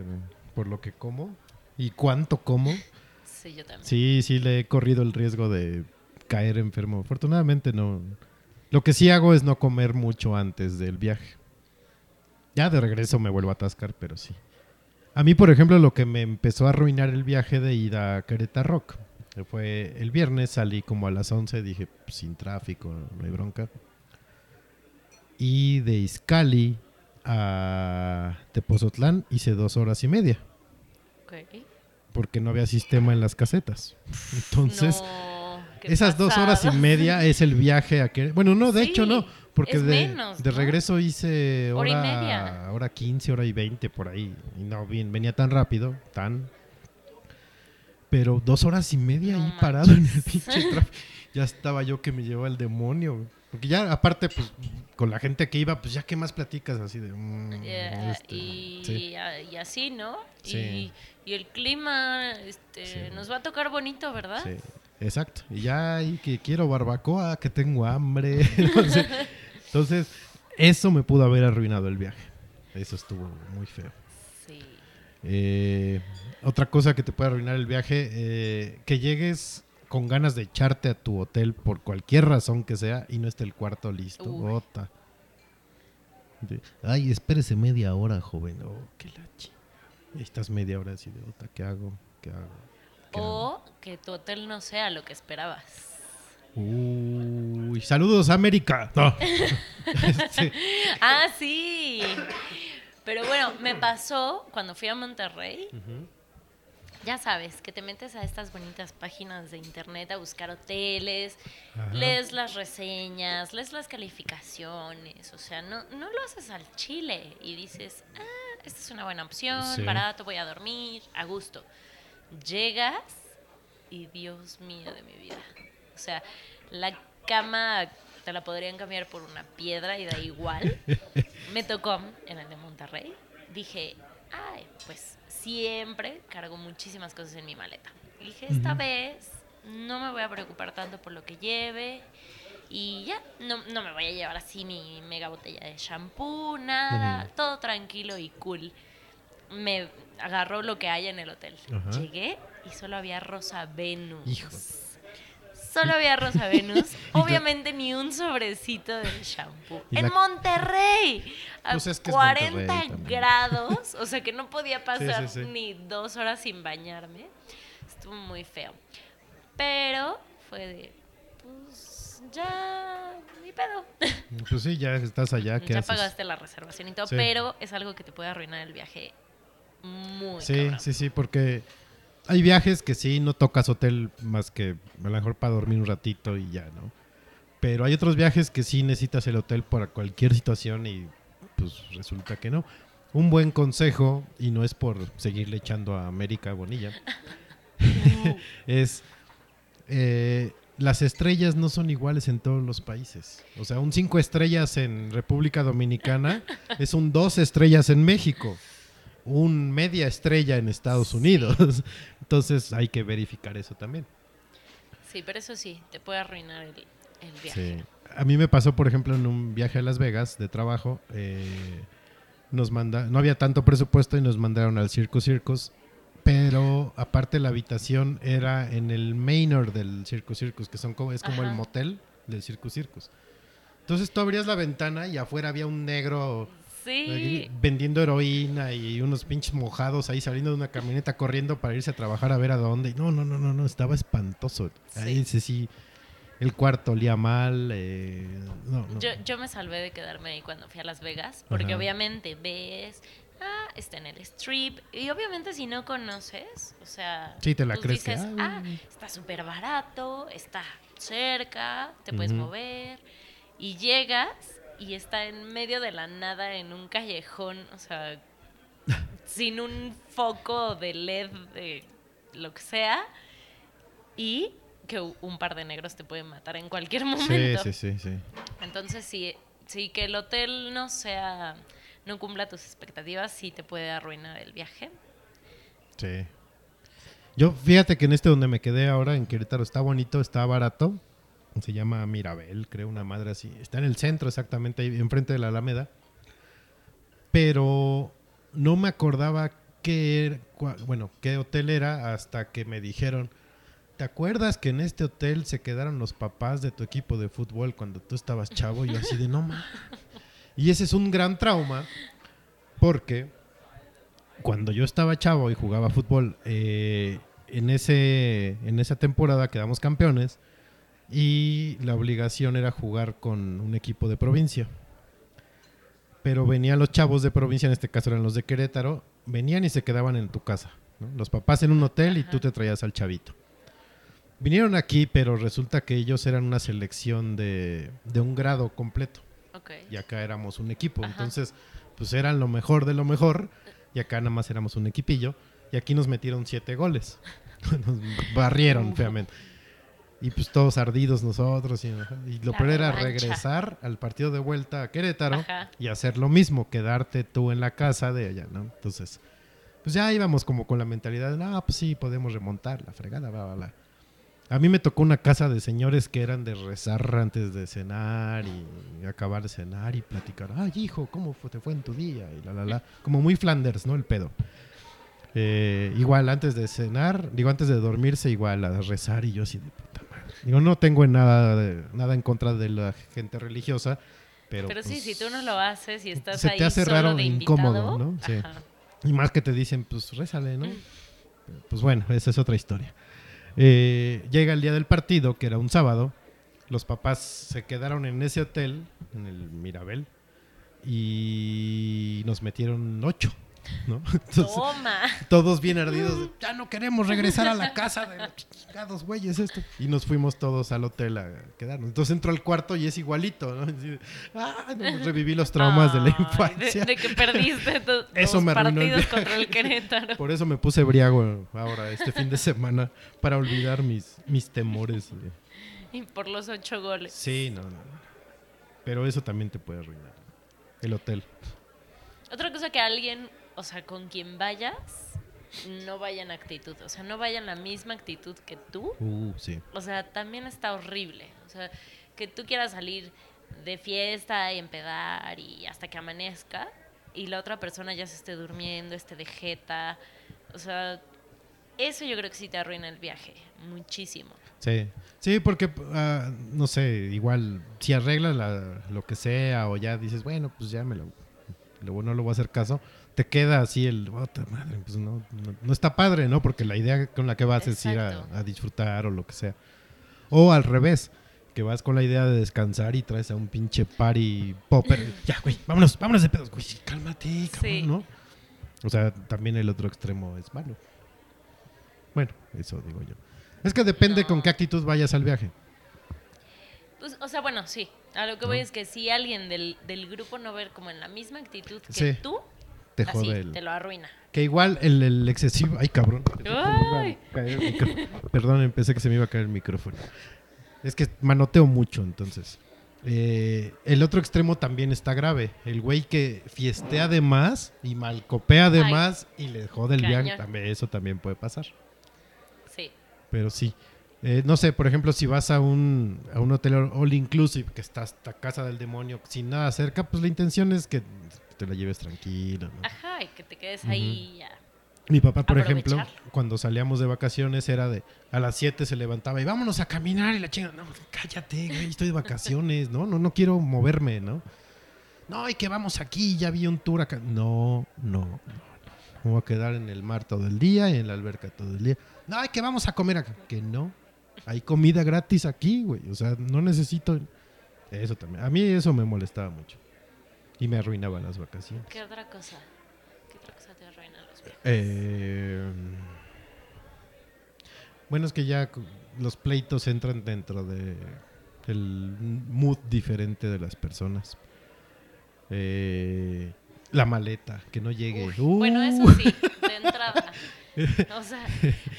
Por lo que como y cuánto como. Sí, yo también. Sí, sí, le he corrido el riesgo de caer enfermo. Afortunadamente no. Lo que sí hago es no comer mucho antes del viaje. Ya de regreso me vuelvo a atascar, pero sí. A mí, por ejemplo, lo que me empezó a arruinar el viaje de ida a Querétaro Rock que fue el viernes, salí como a las 11, dije, "Pues, sin tráfico, no hay bronca. Y de Izcali a Tepozotlán hice dos horas y media, Ok. porque no había sistema en las casetas. Entonces, No, esas dos horas y pasado. media (laughs) es el viaje a que Bueno, no, de Sí, hecho no, porque de, menos, de ¿no? regreso hice Hora y hora, media. hora 15, hora y 20 por ahí. Y no, bien, venía tan rápido, tan... Pero dos horas y media No ahí parado en el (laughs) pinche tráfico. Ya estaba yo que me llevó el demonio. güey. Porque ya, aparte, pues, con la gente que iba, pues ya, ¿qué más platicas? Así de... mm, Ya, este, y, sí. y así, ¿no? Sí. Y, y el clima este, Sí. nos va a tocar bonito, ¿verdad? Sí, exacto. Y ya ahí que quiero barbacoa, que tengo hambre. (laughs) Entonces, entonces, eso me pudo haber arruinado el viaje. Eso estuvo muy feo. Sí. Eh, otra cosa que te puede arruinar el viaje, eh, que llegues con ganas de echarte a tu hotel por cualquier razón que sea y no esté el cuarto listo. Uy. Ota. De, Ay, espérese media hora, joven. Oh, qué la chi- Y estás media hora así de, ota, ¿qué hago? ¿Qué hago? ¿Qué hago? O que tu hotel no sea lo que esperabas. Uy, saludos América. No. (laughs) Este, (laughs) Ah, sí. Pero bueno, me pasó cuando fui a Monterrey. Ya sabes, que te metes a estas bonitas páginas de internet a buscar hoteles, Ajá. lees las reseñas, lees las calificaciones, o sea, no, no lo haces al chile y dices, ah, esta es una buena opción, Sí. barato, voy a dormir, a gusto. Llegas y Dios mío de mi vida. O sea, la cama te la podrían cambiar por una piedra y da igual. (laughs) Me tocó en el de Monterrey. Dije, ay, pues siempre cargo muchísimas cosas en mi maleta. Dije, esta vez no me voy a preocupar tanto por lo que lleve. Y ya, no, no me voy a llevar así mi mega botella de shampoo, nada. Todo tranquilo y cool. Me agarró lo que hay en el hotel. Llegué y solo había Rosa Venus. Hijo. Solo había Rosa Venus. (laughs) Obviamente ni un sobrecito de shampoo. En la- Monterrey. A Pues es que es 40 Monterrey también. grados. O sea que no podía pasar sí, sí. ni dos horas sin bañarme. Estuvo muy feo. Pero fue de, pues ya, ni pedo. pues sí, ya estás allá. ¿qué ya haces? pagaste la reservación y todo. Pero es algo que te puede arruinar el viaje muy Sí, cabrón. sí, sí, porque hay viajes que sí no tocas hotel más que a lo mejor para dormir un ratito y ya, ¿no? Pero hay otros viajes que sí necesitas el hotel para cualquier situación y pues resulta que no. Un buen consejo, y no es por seguirle echando a América Bonilla, (laughs) es eh, las estrellas no son iguales en todos los países. O sea, un cinco estrellas en República Dominicana es un dos estrellas en México, un media estrella en Estados Unidos. (laughs) Entonces hay que verificar eso también. Sí, pero eso sí, te puede arruinar el, el viaje. Sí. A mí me pasó, por ejemplo, en un viaje a Las Vegas de trabajo. eh, nos manda, no había tanto presupuesto y nos mandaron al Circus Circus. Pero aparte la habitación era en el Manor del Circus Circus, que son como, es como el motel del Circus Circus. Entonces tú abrías la ventana y afuera había un negro Sí. vendiendo heroína y unos pinches mojados ahí saliendo de una camioneta corriendo para irse a trabajar a ver a dónde. No, no, no, no, no, estaba espantoso. Ahí sí, sí, el cuarto olía mal. eh, no, no. Yo, yo me salvé de quedarme ahí cuando fui a Las Vegas, porque Ajá. obviamente ves, ah, está en el strip, y obviamente si no conoces, o sea, Sí, te la crees que, dices, ah, ah, está súper barato, está cerca, te puedes mover, y llegas y está en medio de la nada en un callejón, o sea, (laughs) sin un foco de LED de lo que sea, y que un par de negros te pueden matar en cualquier Sí, momento. sí, sí, sí. Entonces, sí, sí, que el hotel no sea, no cumpla tus expectativas, sí te puede arruinar el viaje. Sí. Yo, fíjate que en este donde me quedé ahora, en Querétaro, está bonito, está barato. Se llama Mirabel, creo, una madre así. Está en el centro, exactamente, ahí enfrente de la Alameda. Pero no me acordaba qué, era- bueno, qué hotel era hasta que me dijeron, ¿te acuerdas que en este hotel se quedaron los papás de tu equipo de fútbol cuando tú estabas chavo? Y yo así de, no, ma". Y ese es un gran trauma porque cuando yo estaba chavo y jugaba fútbol, eh, en, ese, en esa temporada quedamos campeones y la obligación era jugar con un equipo de provincia. Pero venían los chavos de provincia, en este caso eran los de Querétaro, venían y se quedaban en tu casa. ¿no? Los papás en un hotel y tú te traías al chavito. Vinieron aquí, pero resulta que ellos eran una selección de, de un grado completo y acá éramos un equipo. Ajá. Entonces, pues eran lo mejor de lo mejor y acá nada más éramos un equipillo y aquí nos metieron siete goles. (laughs) nos barrieron feamente. Y pues todos ardidos nosotros. Y, y lo La peor era revancha. regresar al partido de vuelta a Querétaro Ajá. y hacer lo mismo, quedarte tú en la casa de allá, ¿no? Entonces, pues ya íbamos como con la mentalidad de, no, pues sí, podemos remontar la fregada, bla, bla, bla. A mí me tocó una casa de señores que eran de rezar antes de cenar y acabar de cenar y platicar. Ay, hijo, ¿cómo fue- te fue en tu día? Y la, la, la. Como muy Flanders, ¿no? El pedo. Eh, igual antes de cenar, digo, antes de dormirse, igual a rezar y yo así de puta. Digo, no tengo en nada, de- nada en contra de la gente religiosa, pero... Pero sí, pues, si tú no lo haces y estás se ahí te hace solo raro de e invitado, incómodo, ¿no? Sí. Y más que te dicen, pues rézale, ¿no? Pues bueno, esa es otra historia. Eh, llega el día del partido, que era un sábado, los papás se quedaron en ese hotel, en el Mirabel, y nos metieron ocho, ¿no? (laughs) Entonces, Toma. todos bien ardidos. Ya no queremos regresar a la casa de los chingados güeyes esto. Y nos fuimos todos al hotel a quedarnos. Entonces entro al cuarto y es igualito, ¿no? Así ah, no, reviví los traumas de la infancia. De, de que perdiste (laughs) Eso dos me el partidos viaje. contra el Querétaro. Por eso me puse briago ahora, este fin de semana, para olvidar mis, mis temores. Y por los ocho goles. Sí, no, no. Pero eso también te puede arruinar. El hotel. Otra cosa que alguien, o sea, con quien vayas, no vaya en actitud. O sea, no vaya en la misma actitud que tú. Uh, sí. O sea, también está horrible. O sea, que tú quieras salir de fiesta y empedar y hasta que amanezca y la otra persona ya se esté durmiendo, esté de jeta. O sea, eso yo creo que sí te arruina el viaje. Muchísimo. Sí, sí, porque, ah, no sé, igual, si arreglas la- lo que sea o ya dices, bueno, pues ya me lo, luego no lo voy a hacer caso, te queda así el, otra madre, pues no, no, no está padre, ¿no? Porque la idea con la que vas es ir a, disfrutar o lo que sea. O al revés, que vas con la idea de descansar y traes a un pinche party popper. (clears throat) ya, güey, vámonos, vámonos de pedos. Güey, cálmate, cabrón, Sí. ¿no? O sea, también el otro extremo es malo. Bueno, eso digo yo. Es que depende No. con qué actitud vayas al viaje. Pues, o sea, bueno, sí. A lo que voy ¿No? es que si alguien del, del grupo no ver como en la misma actitud que Sí. tú, Te así, jode el... te lo arruina. Que igual el, el excesivo... Ay, cabrón. Ay. Perdón, pensé que se me iba a caer el micrófono. Es que manoteo mucho, entonces. Eh, el otro extremo también está grave. El güey que fiestea de más y malcopea de Ay. más y le jode el viaje. Cañón. También, eso también puede pasar. Sí. Pero sí. Eh, no sé, por ejemplo, si vas a un, a un hotel all inclusive que está hasta casa del demonio sin nada cerca, pues la intención es que te la lleves tranquilo. ¿no? Ajá, y que te quedes ahí ya. Mi papá, por ejemplo, cuando salíamos de vacaciones era de a las 7 se levantaba y vámonos a caminar y la chinga, no, cállate, güey, estoy de vacaciones, ¿no? No no quiero moverme, ¿no? No, y que vamos aquí, ya vi un tour acá. No, no, no. Me voy a quedar en el mar todo el día y en la alberca todo el día. No, y que vamos a comer acá. Que no. Hay comida gratis aquí, güey. O sea, no necesito eso también. A mí eso me molestaba mucho. Y me arruinaba las vacaciones. ¿Qué otra cosa? ¿Qué otra cosa te arruina los viajes? Eh, bueno, es que ya los pleitos entran dentro de el mood diferente de las personas. Eh, la maleta, que no llegue. Uy, bueno, eso Uh, sí, de entrada. O sea,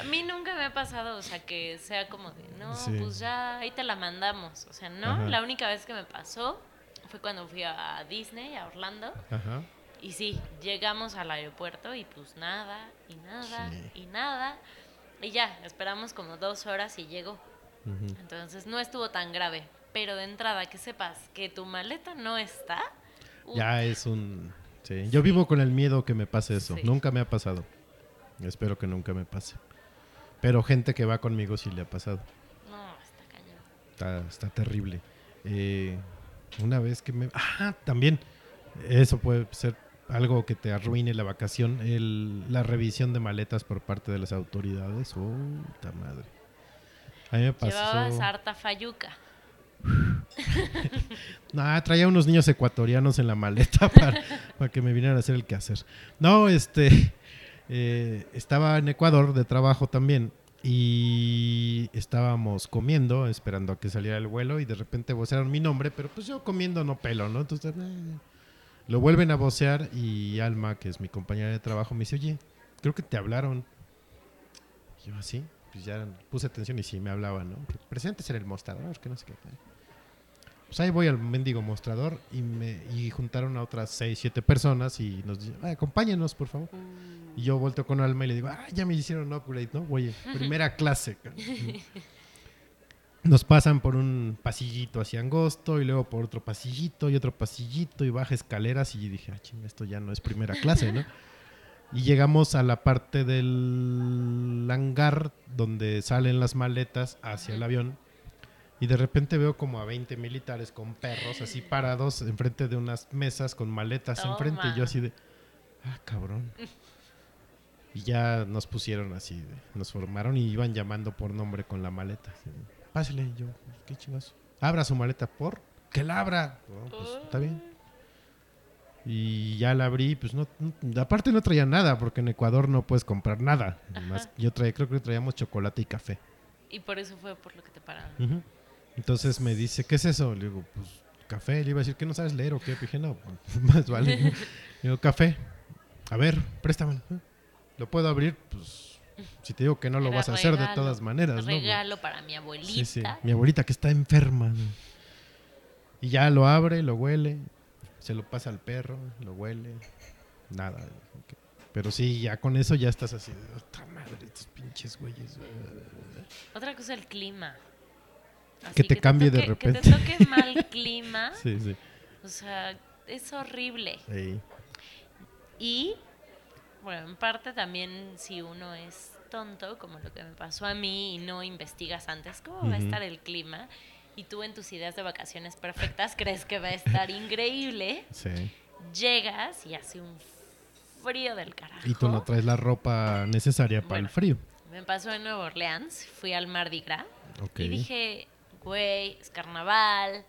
a mí nunca me ha pasado, o sea, que sea como de, no, Sí. pues ya, ahí te la mandamos. O sea, no, Ajá. la única vez que me pasó fue cuando fui a Disney, a Orlando. Ajá. Y sí, llegamos al aeropuerto y pues nada, y nada, Sí. y nada. Y ya, esperamos como dos horas y llegó. ujú. Entonces no estuvo tan grave. Pero de entrada, que sepas que tu maleta no está. uh, Ya es un... sí. Yo vivo con el miedo que me pase eso. Nunca me ha pasado. Espero que nunca me pase. Pero gente que va conmigo sí le ha pasado. No, está cañón. Está, está terrible. Eh, una vez que me... Ah, también. Eso puede ser algo que te arruine la vacación. El, la revisión de maletas por parte de las autoridades. Oh, puta madre. A mí me pasó... Llevabas harta fayuca. (laughs) Nah, traía unos niños ecuatorianos en la maleta (laughs) para, para que me vinieran a hacer el quehacer. No, este. eh, estaba en Ecuador de trabajo también. Y estábamos comiendo, esperando a que saliera el vuelo. Y de repente vocearon mi nombre, pero pues yo comiendo no pelo, ¿no? Entonces. eh, lo vuelven a vocear. Y Alma, que es mi compañera de trabajo, me dice: Oye, creo que te hablaron. Y yo así. Pues ya puse atención y sí me hablaban, ¿no? Presentes en el mostrador, que no sé qué. Pues ahí voy al mendigo mostrador y me y juntaron a otras 6, 7 personas y nos dicen, "Ay, acompáñenos, por favor. Y yo volteo con Alma y le digo, ah, ya me hicieron upgrade, ¿no? Oye, primera (laughs) clase. cabrón". Nos pasan por un pasillito así angosto y luego por otro pasillito y otro pasillito y baja escaleras y dije, ah, chinga, esto ya no es primera clase, ¿no? Y llegamos a la parte del hangar donde salen las maletas hacia el avión. Y de repente veo como a 20 militares con perros así parados enfrente de unas mesas con maletas Toma. enfrente. Y yo así de, ah, cabrón. (laughs) Y ya nos pusieron así, de- nos formaron y iban llamando por nombre con la maleta. así de, Pásale, Y yo, qué chingazo. abra su maleta por que la abra. No, pues, está bien. Y ya la abrí, pues no, no- aparte no traía nada, porque en Ecuador no puedes comprar nada. Más, yo traía, creo que traíamos chocolate y café. Y por eso fue por lo que te pararon. Entonces me dice, ¿qué es eso? Le digo, pues café. Le iba a decir que no sabes leer o qué. Dije, no, (laughs) más vale. (laughs) Le digo, café. A ver, préstamelo. Lo puedo abrir, pues si te digo que no lo vas a hacer de todas maneras, ¿no? Regalo para mi abuelita. Sí, sí. Mi abuelita que está enferma. ¿no? Y ya lo abre, lo huele, se lo pasa al perro, lo huele, nada. Pero sí, ya con eso ya estás así, de, otra madre, estos pinches güeyes. Otra cosa, el clima. Así Que te cambie de toque- repente. Que te toque mal (laughs) clima. Sí, sí. O sea, es horrible. Ey. Y, bueno, en parte también si uno es tonto, como lo que me pasó a mí, y no investigas antes cómo va a estar el clima, y tú en tus ideas de vacaciones perfectas crees que va a estar (laughs) increíble, Sí. llegas y hace un frío del carajo. Y tú no traes la ropa necesaria para el frío. Me pasó en Nueva Orleans, fui al Mardi Gras y dije, güey, es carnaval,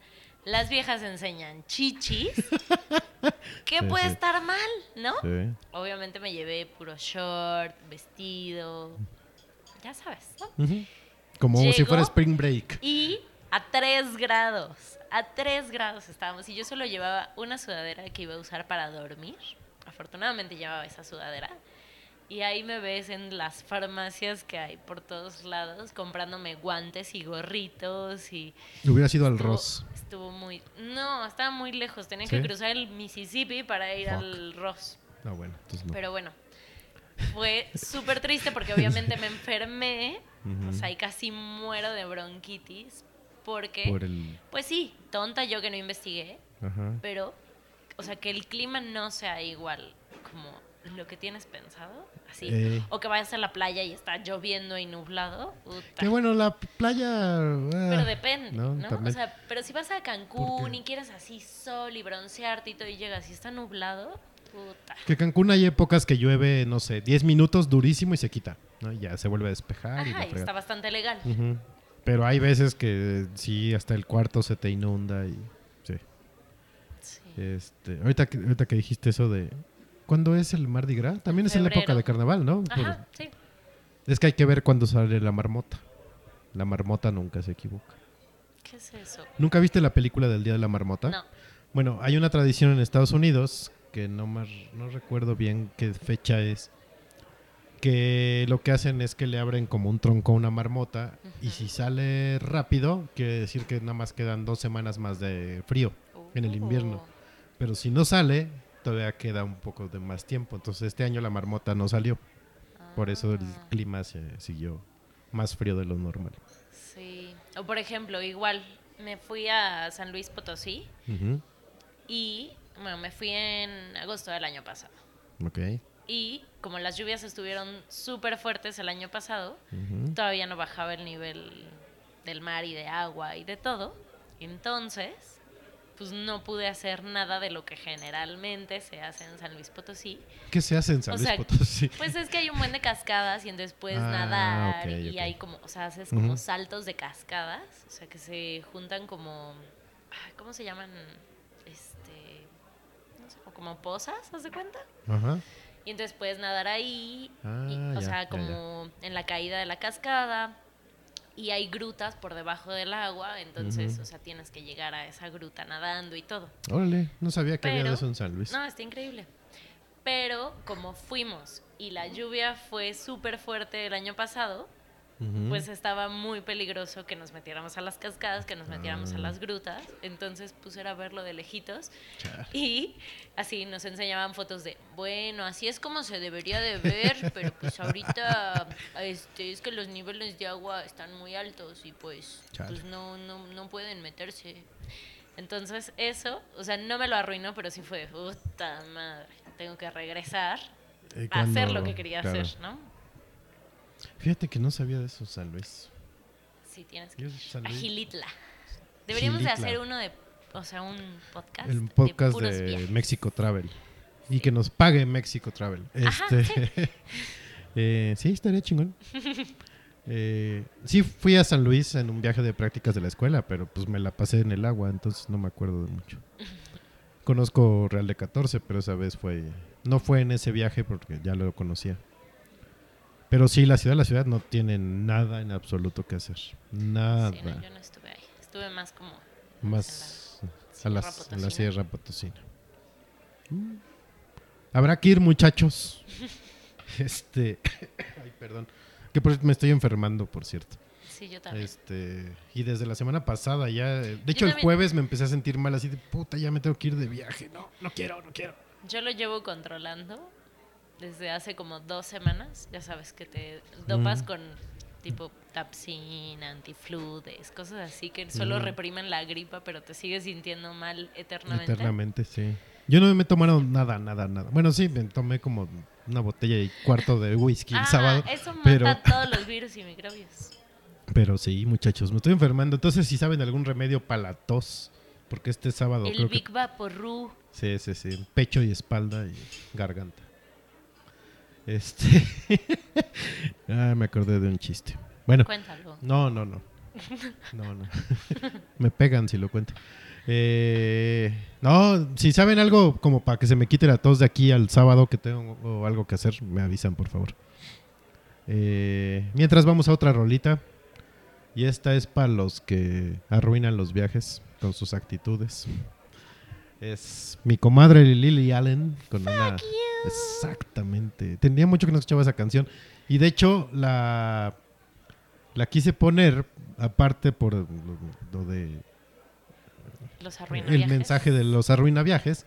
las viejas enseñan chichis, (laughs) ¿qué Sí, puede sí. estar mal, no? Sí. Obviamente me llevé puro short, vestido, ya sabes, ¿no? Como si fuera Spring Break. Y a 3 grados, a 3 grados estábamos. Y yo solo llevaba una sudadera que iba a usar para dormir. Afortunadamente llevaba esa sudadera. Y ahí me ves en las farmacias que hay por todos lados comprándome guantes y gorritos y Hubiera sido al Ross. estuvo muy no, estaba muy lejos, tenía ¿Sí? que cruzar el Mississippi para ir Fuck. al Ross. No, bueno, entonces no. Pero bueno, fue súper triste porque obviamente me enfermé, o sea, y casi muero de bronquitis porque Por el... pues sí, tonta yo que no investigué, pero, o sea, que el clima no sea igual como lo que tienes pensado, así. Eh. O que vayas a la playa y está lloviendo y nublado. puta. Que bueno, la playa... Pero ah, depende, ¿no? ¿no? O sea, pero si vas a Cancún y quieres así sol y broncearte y todo y llegas y está nublado, puta. Que Cancún hay épocas que llueve, no sé, 10 minutos durísimo y se quita. ¿no? Y Ya se vuelve a despejar y la Ajá, y fregada. está bastante legal. Ujú. Pero hay veces que sí, hasta el cuarto se te inunda y... Sí. Sí. Este, ahorita, ahorita que dijiste eso de... ¿Cuándo es el Mardi Gras? También es en la época de carnaval, ¿no? Ajá, sí. Es que hay que ver cuándo sale la marmota. La marmota nunca se equivoca. ¿Qué es eso? ¿Nunca viste la película del Día de la Marmota? No. Bueno, hay una tradición en Estados Unidos que no más no recuerdo bien qué fecha es. Que lo que hacen es que le abren como un tronco a una marmota y si sale rápido, quiere decir que nada más quedan dos semanas más de frío en el invierno. Oh. Pero si no sale, todavía queda un poco de más tiempo. Entonces este año la marmota no salió. Por eso el Ah, clima se siguió más frío de lo normal. Sí. O por ejemplo, igual me fui a San Luis Potosí y, bueno, me fui en agosto del año pasado. Ok. Y como las lluvias estuvieron súper fuertes el año pasado, todavía no bajaba el nivel del mar y de agua y de todo. Entonces, pues no pude hacer nada de lo que generalmente se hace en San Luis Potosí. ¿Qué se hace en San O Luis sea, Potosí? Pues es que hay un buen de cascadas y entonces puedes Ah, nadar y hay como, o sea, haces como saltos de cascadas, o sea, que se juntan como, ay, ¿cómo se llaman? Este, no sé, o como pozas, ¿haz de cuenta? Ajá. Y entonces puedes nadar ahí, y- Ah, o ya, sea, ya, como en la caída de la cascada. Y hay grutas por debajo del agua, entonces, o sea, tienes que llegar a esa gruta nadando y todo. Órale, no sabía que había Pero- de eso en San Luis. No, está increíble. Pero como fuimos y la lluvia fue súper fuerte el año pasado, Pues estaba muy peligroso que nos metiéramos a las cascadas, que nos metiéramos a Ah. las grutas. Entonces puse a verlo de lejitos y así nos enseñaban fotos de, bueno, así es como se debería de ver, (laughs) pero pues ahorita este, es que los niveles de agua están muy altos y pues, pues no, no, no pueden meterse. Entonces eso, o sea, no me lo arruinó, pero sí fue, puta madre, tengo que regresar a hacer lo que quería claro. hacer, ¿no? Fíjate que no sabía de eso, San Luis. Sí, tienes que Yo, San A Luis- Gilitla. Deberíamos de hacer uno de, o sea, un podcast. el podcast de, viajes. México Travel. Y que nos pague México Travel. Ajá, Este, (laughs) eh, sí, estaría chingón. (laughs) Eh, sí, fui a San Luis en un viaje de prácticas de la escuela, pero pues me la pasé en el agua, entonces no me acuerdo de mucho. (laughs) Conozco Real de 14, pero esa vez fue... No fue en ese viaje porque ya lo conocía. Pero sí, la ciudad, la ciudad no tiene nada en absoluto que hacer. Nada. Sí, no, yo no estuve ahí. Estuve más como más a Sierra la, a la Potosina. Sierra Potosina. Mm. Habrá que ir, muchachos. (laughs) este. (coughs) Ay, perdón. Que por- me estoy enfermando, por cierto. Sí, yo también. Este. Y desde la semana pasada ya. De hecho, el jueves me empecé a sentir mal, así de puta, ya me tengo que ir de viaje. No, no quiero, no quiero. Yo lo llevo controlando desde hace como dos semanas. Ya sabes que te dopas Mm. con tipo Tapsin, antifludes, cosas así que solo Mm. reprimen la gripa, pero te sigues sintiendo mal eternamente. Eternamente, sí. Yo no me tomaron nada, nada, nada. Bueno, sí, me tomé como una botella y cuarto de whisky el Ah, sábado. eso mata pero- todos los virus y microbios. (laughs) Pero sí, muchachos, me estoy enfermando. Entonces, si saben algún remedio para la tos, porque este sábado El creo que... Big Vaporru. Sí, sí, sí. Pecho y espalda y garganta. Este... (laughs) ah, me acordé de un chiste. Bueno, Cuéntalo. no, no, no. No, no. (laughs) me pegan si lo cuento. Eh, no, si saben algo como para que se me quite la tos de aquí al sábado que tengo o algo que hacer, me avisan, por favor. Eh, mientras vamos a otra rolita. Y esta es para los que arruinan los viajes con sus actitudes. Es mi comadre Lily Allen con una... Exactamente. Tenía mucho que no escuchaba esa canción. Y de hecho la, la quise poner aparte por lo, lo de Los arruina el mensaje de los arruina viajes,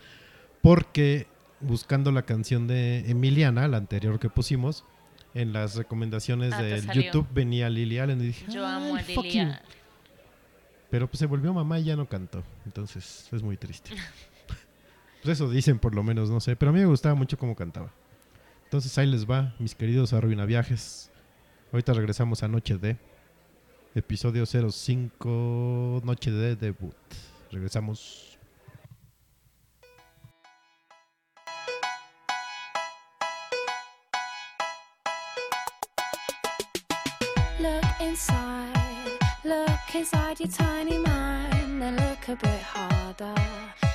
porque buscando la canción de Emiliana, la anterior que pusimos, en las recomendaciones Ah, de. YouTube venía Lily Allen y dije, Yo amo a "Ay, fuck Lily. you". Pero pues se volvió mamá y ya no cantó. Entonces es muy triste. (laughs) pues eso dicen por lo menos, no sé. Pero a mí me gustaba mucho cómo cantaba. Entonces ahí les va, mis queridos arruina viajes. Ahorita regresamos a Noche de. Episodio 05, Noche de debut. Regresamos. Look inside, look inside your tiny mind, then look a bit harder.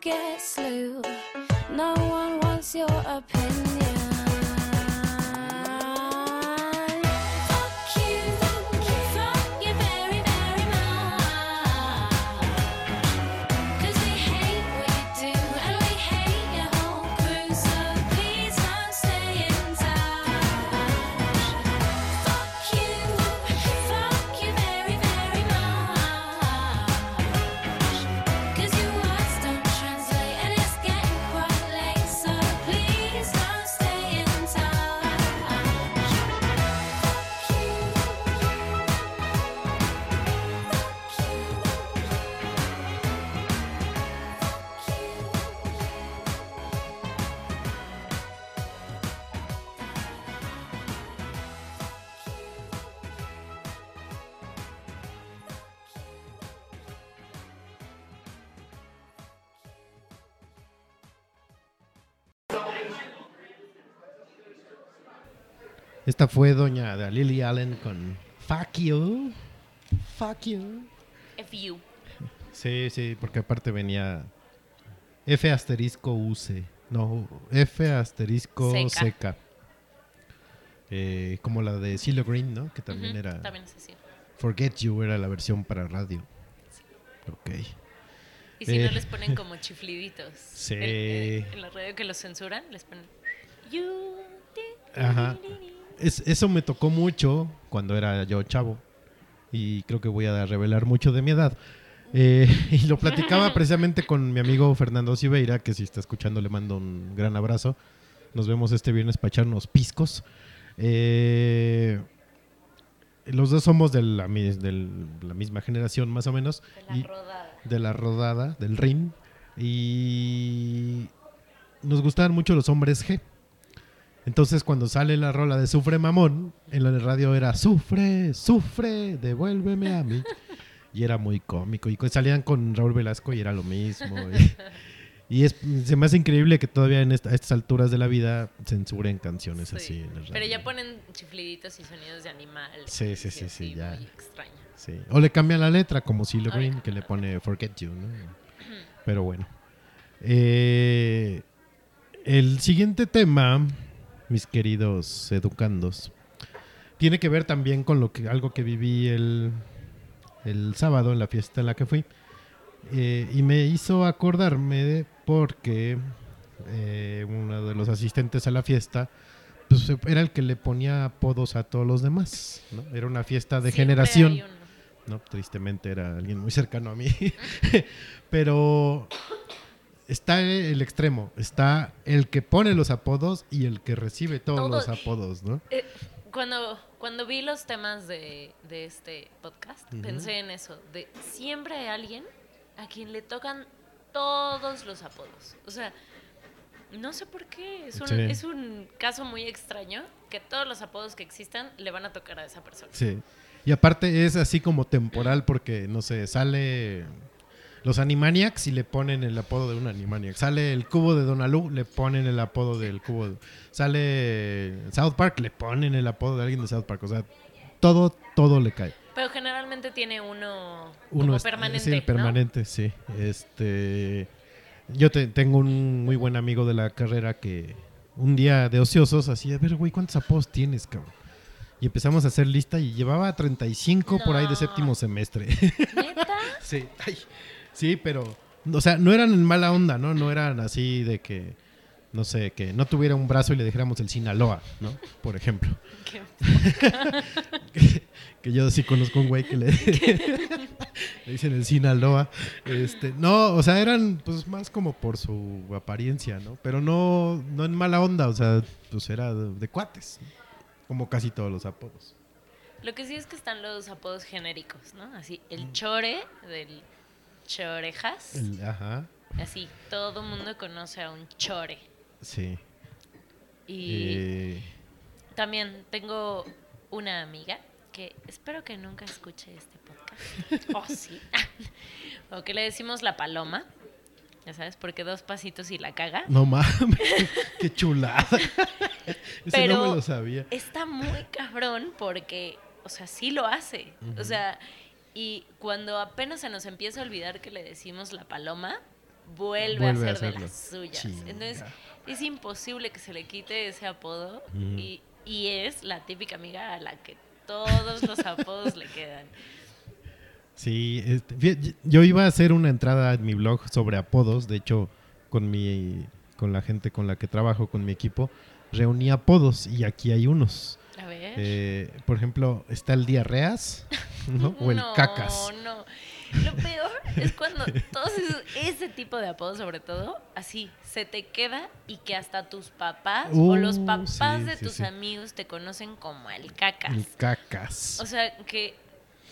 Get slew. No one wants your opinion? Esta fue doña de Lily Allen con Fuck You. Fuck You. FU. Sí, sí, porque aparte venía F asterisco UC. No, F asterisco Seca. seca. Eh, como la de CeeLo Green, ¿no? Que también era También es así. Forget You, era la versión para radio. Ok. Y si Eh. no les ponen como chifliditos. (laughs) Sí. En, eh, en la radio que los censuran, les ponen. You Ajá. Es- eso me tocó mucho cuando era yo chavo. Y creo que voy a revelar mucho de mi edad. Eh, (laughs) y lo platicaba (laughs) precisamente con mi amigo Fernando Siveira, que si está escuchando le mando un gran abrazo. Nos vemos este viernes para echarnos piscos. Eh, los dos somos de la, misma generación, más o menos. De la y- rodada. de la rodada, del ring. Y nos gustaban mucho los hombres G. Entonces cuando sale la rola de Sufre Mamón, en la radio era Sufre, sufre, devuélveme a mí. (laughs) Y era muy cómico. Y salían con Raúl Velasco y era lo mismo. Y, (laughs) y es, se me hace increíble que todavía en esta- a estas alturas de la vida censuren canciones Sí. así. en la Pero ya ponen chifliditos y sonidos de animales. Sí, sí, sí, sí, ya. extraño. Sí. O le cambian la letra, como Silo Ay, Green, que le pone (laughs) Forget You, ¿no? Pero bueno. Eh, el siguiente tema, mis queridos educandos, tiene que ver también con lo que algo que viví el, el sábado en la fiesta en la que fui. Eh, y me hizo acordarme de porque eh, uno de los asistentes a la fiesta pues, era el que le ponía apodos a todos los demás. ¿no? Era una fiesta de Siempre generación. No, tristemente era alguien muy cercano a mí. (laughs) Pero está el extremo. Está el que pone los apodos y el que recibe todos Todo- los apodos, ¿no? Eh, cuando, cuando vi los temas de, de este podcast, pensé en eso, de siempre hay alguien a quien le tocan todos los apodos. O sea, no sé por qué, es un, Sí. es un caso muy extraño que todos los apodos que existan le van a tocar a esa persona. Sí. Y aparte es así como temporal porque, no sé, sale los Animaniacs y le ponen el apodo de un Animaniac. Sale el cubo de Donalú, le ponen el apodo del cubo. de- Sale South Park, le ponen el apodo de alguien de South Park. O sea, todo, todo le cae. Pero generalmente tiene uno, Uno como es- permanente. Sí, ¿no? permanente, sí. Este, yo te- tengo un muy buen amigo de la carrera que un día de ociosos, así, a ver, güey, ¿cuántos apodos tienes, cabrón? Y empezamos a hacer lista y llevaba 35 por ahí de No. séptimo semestre. ¿Neta? (laughs) sí, ay, sí, pero, o sea, no eran en mala onda, ¿no? No eran así de que, no sé, que no tuviera un brazo y le dijéramos el Sinaloa, ¿no? Por ejemplo. Qué- (laughs) que yo sí conozco un güey que le, (laughs) le dicen el Sinaloa. Este, no, o sea, eran pues más como por su apariencia, ¿no? Pero no, no en mala onda, o sea, pues era de, de cuates, ¿no? como casi todos los apodos. Lo que sí es que están los apodos genéricos, ¿no? Así, Mm. el chore del chorejas. Ajá, Así, todo mundo conoce a un chore. sí. Y Eh, también tengo una amiga que espero que nunca escuche este podcast. (laughs) Oh, sí. (laughs) o que le decimos la paloma. Ya sabes, porque dos pasitos y la caga. no mames, qué chulada. (laughs) Ese Pero- no me lo sabía. Está muy cabrón porque, o sea, sí lo hace. O sea, y cuando apenas se nos empieza a olvidar que le decimos la paloma, vuelve, Vuelve a hacer de las suyas. Chinga. Entonces, es imposible que se le quite ese apodo y, y es la típica amiga a la que todos los apodos le quedan. Sí, este, yo iba a hacer una entrada en mi blog sobre apodos, de hecho, con mi con la gente con la que trabajo, con mi equipo, reuní apodos y aquí hay unos. A ver. Eh, por ejemplo, está el diarreas, (laughs) ¿no? O el no, cacas. No, Lo peor es cuando todos esos- ese tipo de apodos, sobre todo, así, se te queda y que hasta tus papás o los Uh, papás sí, de sí, tus sí. amigos te conocen como el cacas. El cacas. O sea, que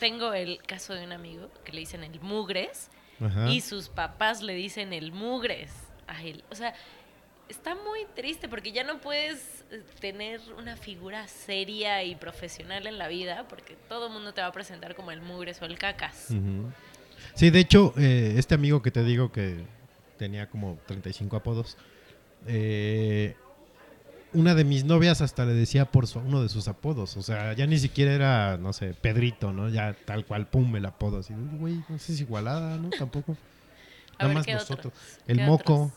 tengo el caso de un amigo que le dicen el mugres Ajá. y sus papás le dicen el mugres a él. O sea, está muy triste porque ya no puedes eh, tener una figura seria y profesional en la vida porque todo el mundo te va a presentar como el mugres o el cacas. Sí, de hecho, eh, este amigo que te digo que tenía como 35 apodos, eh, una de mis novias hasta le decía por su- uno de sus apodos. O sea, ya ni siquiera era, no sé, Pedrito, ¿no? Ya tal cual, pum, el apodo. Así, "Uy, güey, no sé si igualada, ¿no? Tampoco. (laughs) Nada ver, más ¿qué nosotros. otros? El ¿Qué moco, otros?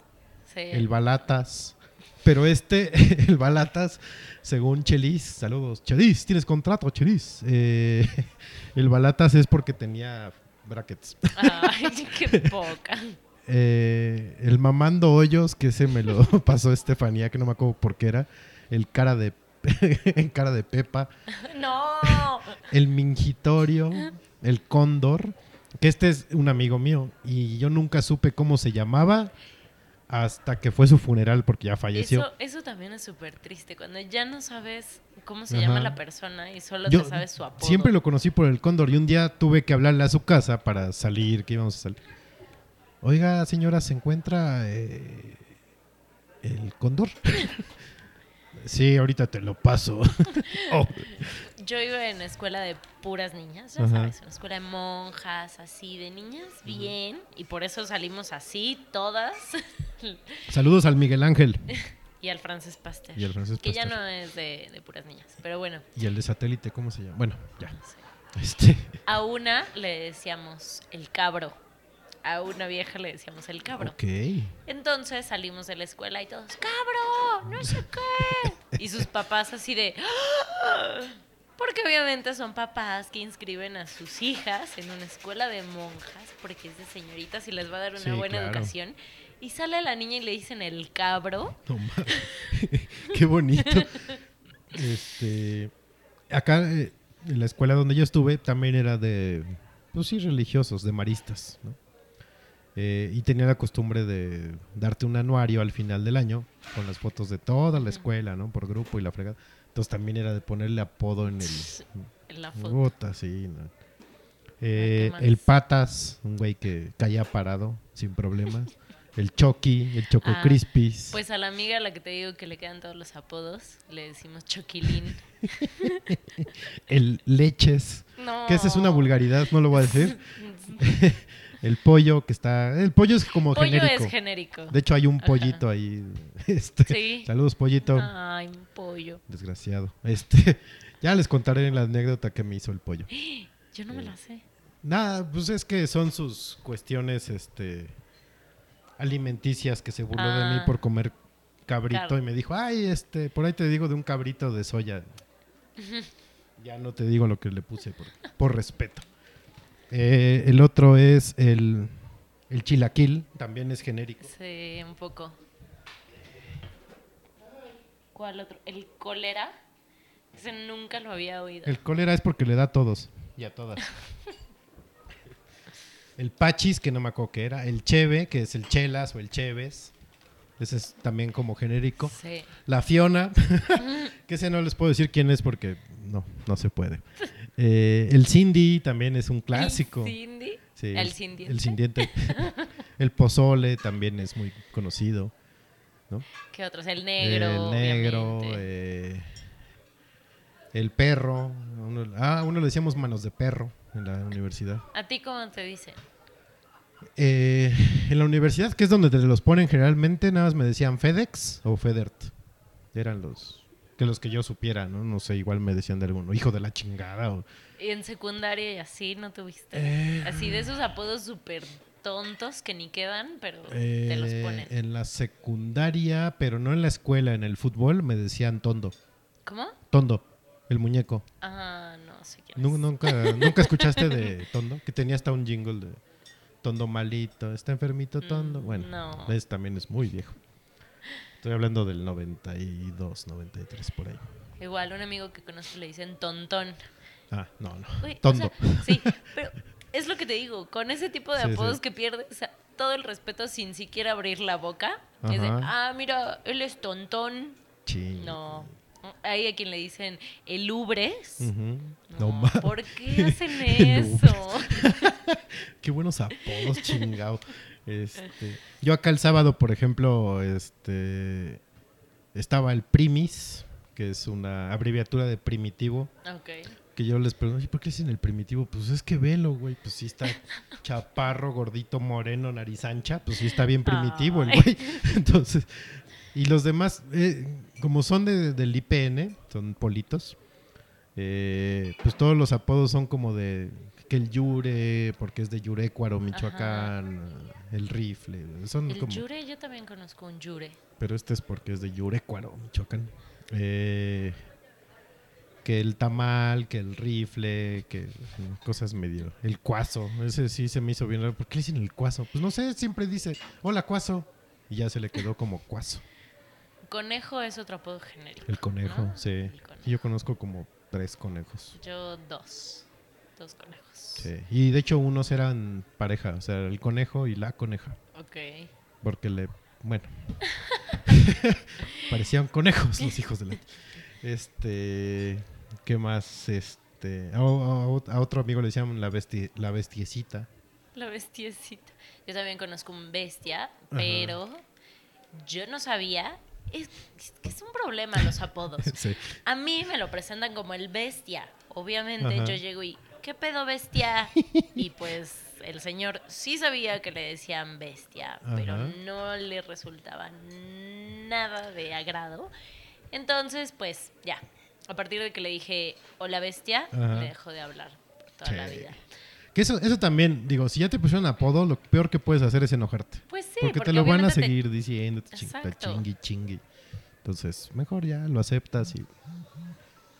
Sí. el balatas. Pero este, (laughs) el balatas, según Chelis, saludos. Chelis, tienes contrato, Chelis. Eh, (laughs) el balatas es porque tenía brackets. Ay, (laughs) qué poca. Eh, el mamando hoyos, que ese me lo pasó Estefanía, que no me acuerdo por qué era. El cara de, cara de Pepa. No. El mingitorio. El cóndor. Que este es un amigo mío. Y yo nunca supe cómo se llamaba hasta que fue su funeral porque ya falleció. Eso, eso también es súper triste, cuando ya no sabes cómo se Ajá. llama la persona y solo Yo te sabes su apodo. siempre lo conocí por el cóndor y un día tuve que hablarle a su casa para salir, que íbamos a salir. Oiga, señora, ¿se encuentra eh, el cóndor? (laughs) sí, ahorita te lo paso. (laughs) Oh, Yo iba en escuela de puras niñas, ya Ajá. sabes, una escuela de monjas, así, de niñas, bien, y por eso salimos así, todas, (laughs) Saludos al Miguel Ángel y al francés Pasteur, y al francés que ya no es de, de puras niñas, pero bueno, Y el de satélite, ¿cómo se llama? Bueno, ya. sí. Este, a una le decíamos el cabro, a una vieja le decíamos el cabro. ok. Entonces salimos de la escuela y todos, cabro, no sé qué. (laughs) Y sus papás así de... "Ah". Porque obviamente son papás que inscriben a sus hijas en una escuela de monjas, porque es de señoritas y les va a dar una Sí, buena claro. educación. Y sale la niña y le dicen el cabro. No. (laughs) Qué bonito. Este, acá eh, en la escuela donde yo estuve también era de, pues sí, religiosos, de maristas, ¿no? Eh, y tenía la costumbre de darte un anuario al final del año con las fotos de toda la escuela, ¿no? Por grupo y la fregada. Entonces también era de ponerle apodo en el... En la foto. Puta, sí, no. Eh, el Patas, un güey que caía parado sin problemas. El Chucky, el Choco Ah, Crispis. Pues a la amiga a la que te digo que le quedan todos los apodos, le decimos Choquilín. (laughs) El Leches, No. que esa es una vulgaridad, no lo voy a decir. (laughs) el pollo, que está. El pollo es como Pollo genérico. es genérico. De hecho, hay un Ajá. pollito ahí. (laughs) Este, Sí. Saludos, pollito. Ay, un pollo. Desgraciado. Este, (laughs) ya les contaré la anécdota que me hizo el pollo. (gasps) Yo no me la sé. Nada, pues es que son sus cuestiones este alimenticias que se burló de mí Ah. por comer cabrito Claro. y me dijo, ay, este, por ahí te digo de un cabrito de soya. (laughs) ya no te digo lo que le puse por, por respeto. Eh, el otro es el, el chilaquil, también es genérico. Sí, un poco. ¿Cuál otro? ¿El cólera? Ese nunca lo había oído. El cólera es porque le da a todos y a todas. (laughs) el pachis, que no me acuerdo qué era. El cheve, que es el chelas o el cheves. Ese es también como genérico. Sí. La Fiona, (laughs) (laughs) que ese no les puedo decir quién es porque no, no se puede. Eh, el Cindy también es un clásico. ¿El Cindy? Sí, ¿El Cindiente? El Cindiente. (laughs) (laughs) el Pozole también es muy conocido. ¿no? ¿Qué otros? El negro. el negro, eh, el perro. Uno- ah, uno le decíamos manos de perro en la universidad. ¿A ti cómo te dicen? Eh, en la universidad, que es donde te los ponen generalmente, nada más me decían FedEx o Federt. Eran los que los que yo supiera, ¿no? No sé, igual me decían de alguno, hijo de la chingada. O, ¿Y en secundaria y así no tuviste? Eh. Así de esos apodos súper tontos que ni quedan, pero te los Eh, ponen. en la secundaria, pero no en la escuela, en el fútbol, me decían Tondo. ¿Cómo? Tondo, el muñeco. Ah, no sé es. Nunca, nunca escuchaste de Tondo, que tenía hasta un jingle de Tondo malito, está enfermito Tondo. Mm, Bueno, no. ese también es muy viejo. Estoy hablando del 92, 93 por ahí. Igual un amigo que conozco le dicen tontón. Ah, no, no. O Tondo. sea, sí, (laughs) pero es lo que te digo, con ese tipo de Sí, apodos sí. que pierdes o sea, todo el respeto sin siquiera abrir la boca. Es de, ah, mira, él es tontón. Ching. No. Hay a quien le dicen el ubres. Ujú. No, No, ma- ¿Por qué (laughs) hacen eso? (laughs) Qué buenos apodos, chingado. Este, (laughs) yo acá el sábado, por ejemplo, este estaba el Primis, que es una abreviatura de primitivo, ok. que yo les pregunto, "¿Y ¿por qué dicen el primitivo? Pues es que velo, güey, pues sí está (laughs) chaparro, gordito, moreno, nariz ancha, pues sí está bien primitivo el güey. (laughs) Entonces, y los demás, eh, como son de- del IPN, son politos, eh, pues todos los apodos son como de que el Yure, porque es de Yurecuaro, Michoacán, el rifle, son El como... yure, yo también conozco un yure. Pero este es porque es de Yurecuaro, Michoacán. Eh, que el tamal, que el rifle, que cosas medio... El cuazo, ese sí se me hizo bien raro. ¿Por qué le dicen el cuazo? Pues no sé, siempre dice, hola cuazo. Y ya se le quedó como cuazo. Conejo es otro apodo genérico. El conejo, ¿no? sí. El conejo. Yo conozco como tres conejos. Yo dos. Dos conejos. Sí. Y de hecho unos eran pareja, o sea, el conejo y la coneja. Ok. Porque le. Bueno. (laughs) Parecían conejos los hijos de la. Este. ¿Qué más? Este. A, a- a otro amigo le decían la, besti, la bestiecita. La bestiecita. Yo también conozco un bestia, pero yo no sabía. Es, es que es un problema los apodos. (laughs) Sí. A mí me lo presentan como el bestia. Obviamente Ajá. yo llego y, ¿qué pedo bestia? Y pues el señor sí sabía que le decían bestia, pero no le resultaba nada de agrado. Entonces, pues ya. A partir de que le dije, hola bestia, Ajá. me dejó de hablar por toda la vida. Que eso, eso también, digo, si ya te pusieron apodo, lo peor que puedes hacer es enojarte. Pues sí, porque, porque, te lo van a obviamente te- seguir diciendo, te chingui, chingui. Entonces, mejor ya lo aceptas y,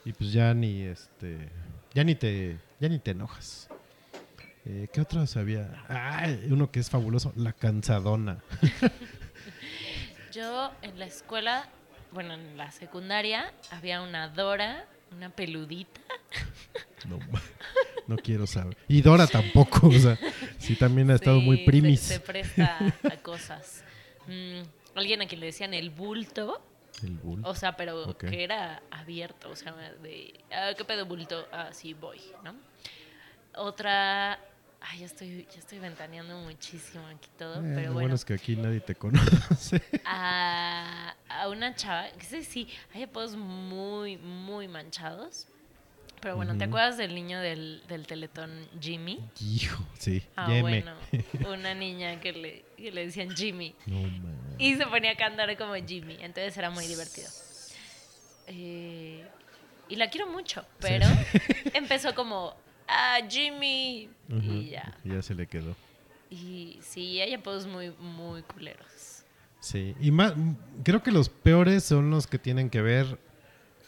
y pues ya ni este ya ni te ya ni te enojas. Eh, ¿Qué otros había? Ah, uno que es fabuloso, la cansadona. (laughs) Yo en la escuela, bueno, en la secundaria, había una Dora, una peludita. (laughs) No, no quiero saber. Y Dora tampoco, o sea, sí también ha estado Sí, muy se- primis. Se, presta a cosas. Mm, alguien a quien le decían el bulto, El bull. o sea, pero Ok. que era abierto, o sea, de, ah, ¿qué pedo bulto? Ah, sí, voy, ¿no? Otra, ay, ya estoy, ya estoy ventaneando muchísimo aquí todo, Eh, pero lo bueno. bueno es que aquí nadie te conoce. (laughs) a, a una chava, que sí, sí, hay apodos muy, muy manchados. Pero bueno, ¿te acuerdas del niño del, del teletón Jimmy? Hijo, sí. Ah, Yeme. bueno, (laughs) una niña que le, que le decían Jimmy. No. Y se ponía a cantar como Jimmy, entonces era muy divertido. Eh, y la quiero mucho, pero (laughs) empezó como, ah, Jimmy, y ya. Ya se le quedó. Y sí, hay apodos muy, muy culeros. Sí, y más, creo que los peores son los que tienen que ver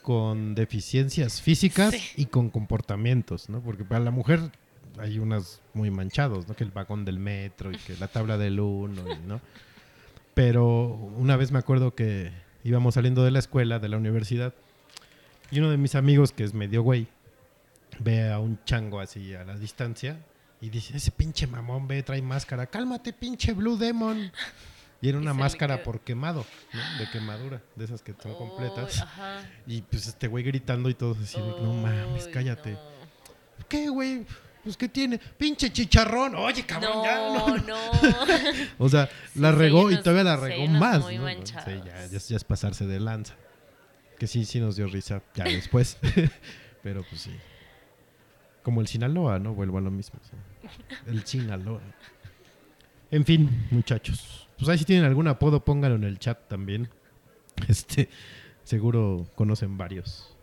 con deficiencias físicas Sí. y con comportamientos, ¿no? Porque para la mujer hay unas muy manchados, ¿no? Que el vagón del metro y que la tabla del uno, y, ¿no? Pero una vez me acuerdo que íbamos saliendo de la escuela, de la universidad, y uno de mis amigos, que es medio güey, ve a un chango así a la distancia y dice, ese pinche mamón ve, trae máscara, cálmate pinche Blue Demon. Y era una máscara por quemado, ¿no? De quemadura, de esas que son completas. Ajá. Y pues este güey gritando y todos así, no mames, cállate. no. ¿Qué, güey? Pues ¿qué tiene? Pinche chicharrón. Oye, cabrón, ya. No, no, no. no. (laughs) O sea, Sí, la regó y todavía la regó más. muy ¿no? Sí, ya, ya, es- ya es pasarse de lanza. Que sí, sí nos dio risa ya después. (laughs) Pero pues sí. Como el Sinaloa, ¿no? Vuelvo a lo mismo. sí. El Sinaloa. En fin, muchachos. Pues ahí si tienen algún apodo, pónganlo en el chat también. Este, seguro conocen varios.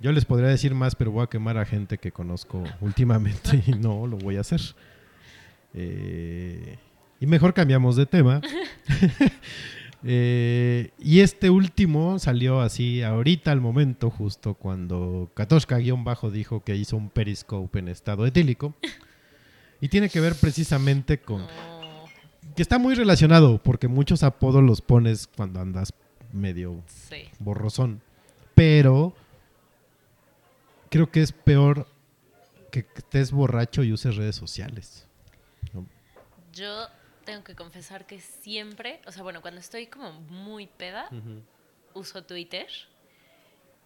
Yo les podría decir más, pero voy a quemar a gente que conozco últimamente y no lo voy a hacer. Eh, y mejor cambiamos de tema. (laughs) Eh, y este último salió así ahorita al momento, justo cuando Katoshka-bajo dijo que hizo un periscope en estado etílico. Y tiene que ver precisamente con... Que está muy relacionado, porque muchos apodos los pones cuando andas medio sí. borrosón. Pero creo que es peor que estés borracho y uses redes sociales. Yo tengo que confesar que siempre, o sea, bueno, cuando estoy como muy peda, uso Twitter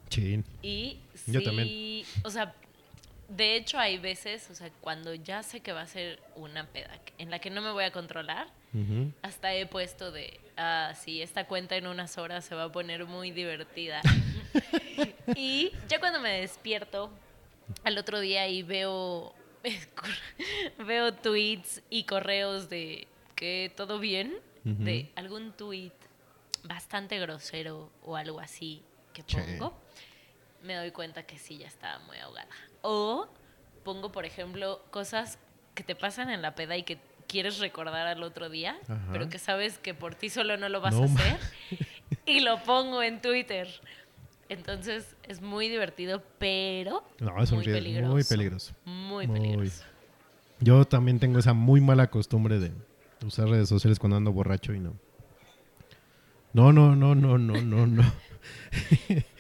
Chin. y Yo sí, también. o sea, de hecho hay veces, o sea, cuando ya sé que va a ser una peda en la que no me voy a controlar, hasta he puesto de, ah, sí, esta cuenta en unas horas se va a poner muy divertida. (laughs) y ya cuando me despierto al otro día y veo, (laughs) veo tweets y correos de que todo bien, de algún tweet bastante grosero o algo así que pongo, me doy cuenta que sí, ya estaba muy ahogada. O pongo, por ejemplo, cosas que te pasan en la peda y que quieres recordar al otro día, Ajá. pero que sabes que por ti solo no lo vas No a hacer, (laughs) y lo pongo en Twitter. Entonces es muy divertido, pero No, es muy peligroso. muy peligroso. Muy. peligroso. Yo también tengo esa muy mala costumbre de usar redes sociales cuando ando borracho y no. No, no, no, no, no, no, no. (laughs)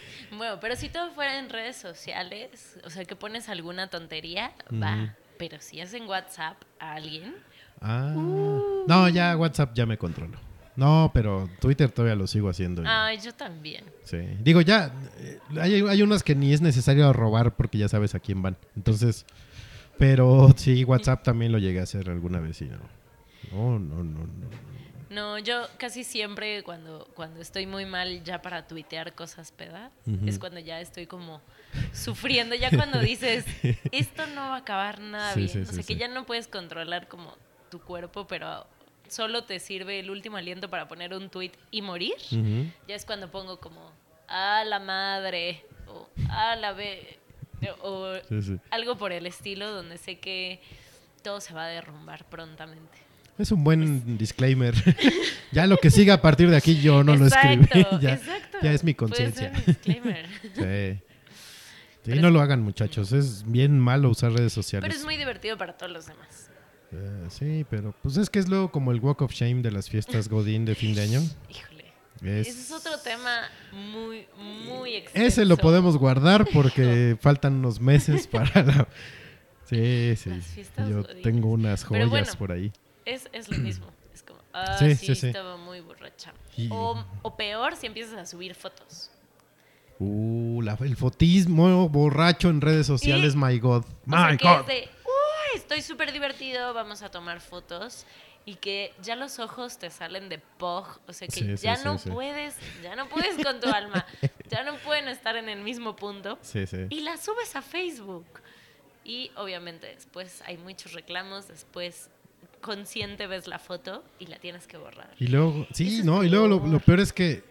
Pero si todo fuera en redes sociales, o sea, que pones alguna tontería, va. Pero si es en WhatsApp a alguien, Ah, no, ya WhatsApp ya me controlo. No, pero Twitter todavía lo sigo haciendo. ay, yo también. Sí. Digo, ya, eh, hay, hay unas que ni es necesario robar porque ya sabes a quién van. Entonces, pero sí, WhatsApp también lo llegué a hacer alguna vez y no. No, no, no, no. No, yo casi siempre cuando, cuando estoy muy mal ya para tuitear cosas peda, es cuando ya estoy como sufriendo, ya cuando dices, (laughs) esto no va a acabar nada Sí, bien, sí, o sí, sea que ya no puedes controlar como tu cuerpo, pero solo te sirve el último aliento para poner un tweet y morir, ya es cuando pongo como, a la madre, o a la ve, o algo por el estilo donde sé que todo se va a derrumbar prontamente. Es un buen disclaimer. (laughs) ya lo que siga a partir de aquí yo no lo escribí. (laughs) Ya, exacto. ya es mi conciencia. (laughs) Sí. Sí, no lo hagan, muchachos. Es bien malo usar redes sociales. Pero es muy divertido para todos los demás. Eh, sí, pero pues es que es luego como el Walk of Shame de las fiestas Godín de fin de año. Híjole. Es- Ese es otro tema muy, muy extenso. Ese lo podemos guardar porque faltan unos meses para la... Sí, sí. Yo tengo unas joyas bueno. por ahí. Es, es lo mismo. Es como, (clears throat) ah, Sí, sí, sí, sí. estaba muy borracha. O, o peor si empiezas a subir fotos. Uh, la- el fotismo borracho en redes sociales, Y- my God. O My sea, God. es de, uy, estoy súper divertido, vamos a tomar fotos. Y que ya los ojos te salen de pog. O sea que ya no puedes, ya no (laughs) puedes con tu alma. Ya no pueden estar en el mismo punto. Sí, sí. y la subes a Facebook. Y obviamente después hay muchos reclamos, después consciente ves la foto y la tienes que borrar. Y luego, sí, no, y luego lo, peor. lo peor es que,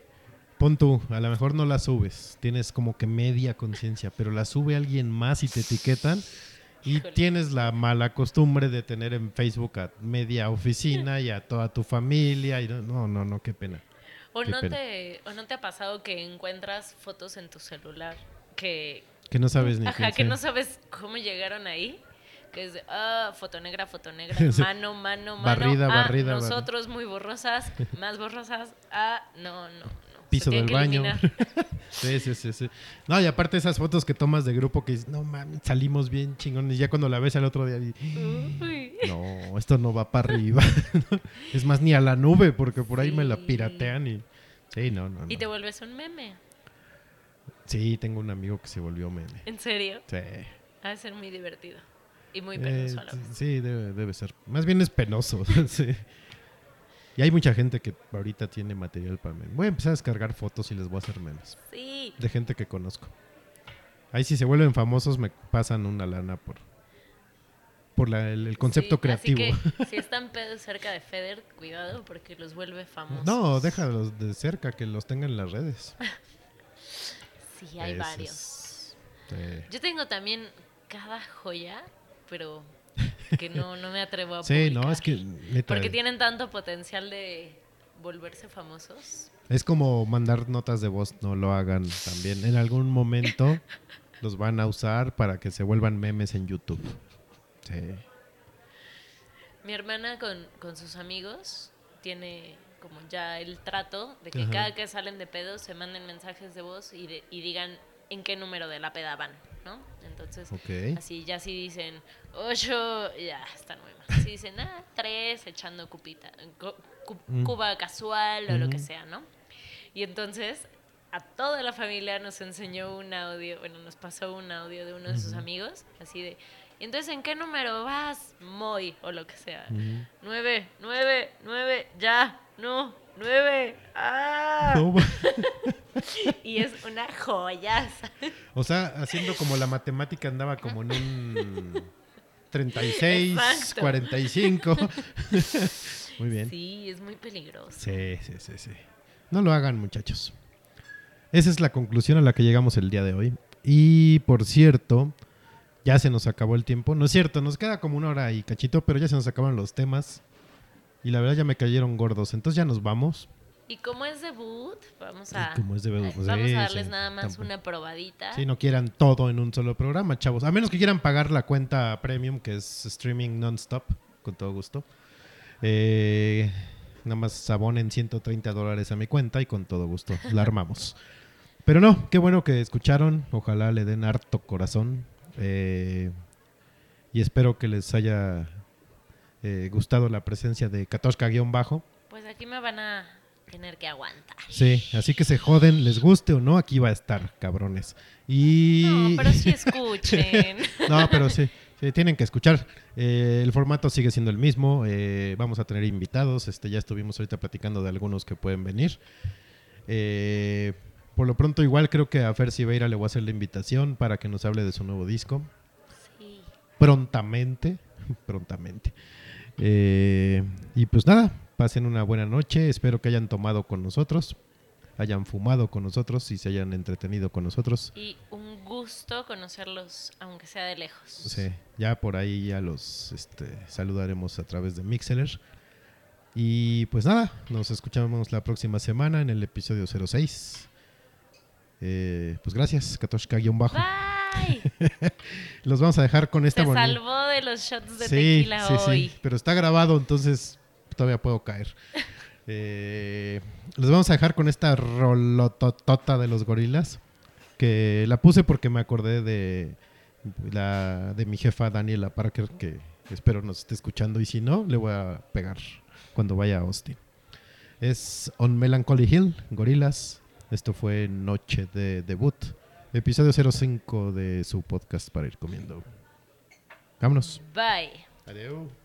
pon tú, a lo mejor no la subes, tienes como que media conciencia, pero la sube alguien más y te etiquetan y Híjole. tienes la mala costumbre de tener en Facebook a media oficina y a toda tu familia y no, no, no, no, qué pena. O Qué no, pena. te, o no te ha pasado que encuentras fotos en tu celular que, Que no sabes ni ajá, quién que sea. no sabes cómo llegaron ahí. Que es de, ah, foto negra, foto negra, (laughs) mano, mano, mano. Barrida, ah, barrida, barrida. Nosotros muy borrosas, más borrosas. Ah, no, no, Piso del baño. (laughs) sí, sí, sí, sí. No, y aparte esas fotos que tomas de grupo que dices, no mames, salimos bien chingones. Ya cuando la ves al otro día, Uy. no, esto no va para arriba. (laughs) es más, ni a la nube, porque por ahí me la piratean y. Sí, no, no. Y te vuelves un meme. Sí, tengo un amigo que se volvió meme. ¿En serio? Sí. Ha de ser muy divertido. Y muy Eh, penoso a la vez. sí, debe, debe ser. Más bien es penoso. (laughs) sí. Y hay mucha gente que ahorita tiene material para memes. Voy a empezar a descargar fotos y les voy a hacer memes. Sí. De gente que conozco. Ahí si se vuelven famosos me pasan una lana por por la- el, el concepto Sí, creativo. Así que (laughs) si están pedos cerca de Feder, cuidado porque los vuelve famosos. No, déjalos de cerca, que los tengan en las redes. (laughs) Sí, hay varios. sí. Yo tengo también cada joya, pero que no, no me atrevo a (laughs) Sí, no, publicar. es que Porque tienen tanto potencial de volverse famosos. es como mandar notas de voz, no lo hagan también. En algún momento (laughs) los van a usar para que se vuelvan memes en YouTube. Sí. Mi hermana con, con sus amigos tiene como ya el trato de que Ajá. cada que salen de pedos se manden mensajes de voz y, de- y digan en qué número de la peda van, ¿no? Entonces, así ya si dicen ocho, ya están muy mal. Si dicen, ah, tres, echando cupita, cu- cu- Mm. cuba casual o lo que sea, ¿no? Y entonces a toda la familia nos enseñó un audio, bueno, nos pasó un audio de uno de sus amigos, así de, entonces, ¿en qué número vas? Moy, o lo que sea. Nueve, nueve, nueve, ya, no, nueve, ah. No, (laughs) Y es una joyaza. o sea, haciendo como la matemática andaba como en un 36, Exacto. 45. (laughs) Muy bien. Sí, es muy peligroso. Sí, sí, sí, sí. No lo hagan, muchachos. Esa es la conclusión a la que llegamos el día de hoy. Y por cierto, ya se nos acabó el tiempo. No es cierto, nos queda como una hora y cachito, pero ya se nos acabaron los temas. Y la verdad ya me cayeron gordos. Entonces ya nos vamos. Y como es debut, vamos a, como es debut, pues, vamos a darles nada más tampoco. una probadita. Si no quieran todo en un solo programa, chavos. A menos que quieran pagar la cuenta premium, que es streaming non-stop, con todo gusto. Eh, nada más abonen 130 dólares a mi cuenta y con todo gusto (laughs) la armamos. Pero no, qué bueno que escucharon. Ojalá le den harto corazón. Eh, y espero que les haya eh, gustado la presencia de Katoshka-bajo. Pues aquí me van a tener que aguantar. Sí, así que se joden, les guste o no, aquí va a estar, cabrones. Y... No, pero sí escuchen. (laughs) No, pero sí, sí, tienen que escuchar. Eh, el formato sigue siendo el mismo. eh, vamos a tener invitados. Este, ya estuvimos ahorita platicando de algunos que pueden venir. Eh, por lo pronto, igual creo que a Fer Siveira le voy a hacer la invitación para que nos hable de su nuevo disco. Sí. Prontamente. (laughs) prontamente. Eh, y pues nada, pasen una buena noche. Espero que hayan tomado con nosotros, hayan fumado con nosotros y se hayan entretenido con nosotros. Y un gusto conocerlos, aunque sea de lejos. Sí, ya por ahí ya los este, saludaremos a través de Mixeler. Y pues nada, nos escuchamos la próxima semana en el episodio 06. Eh, pues gracias, Katoshka-bajo. (laughs) Los vamos a dejar con esta Te bonita. salvó de los shots de Sí, tequila sí, hoy. sí, pero está grabado, entonces todavía puedo caer. (laughs) Eh, los vamos a dejar con esta rolototota de los gorilas, que la puse porque me acordé de la de mi jefa Daniela Parker, que espero nos esté escuchando, y si no, le voy a pegar cuando vaya a Austin. Es On Melancholy Hill, Gorilas. Esto fue Noche de Debut, episodio 05 de su podcast para ir comiendo. Vámonos. Bye. Adiós.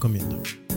Noche de podcast para ir comiendo.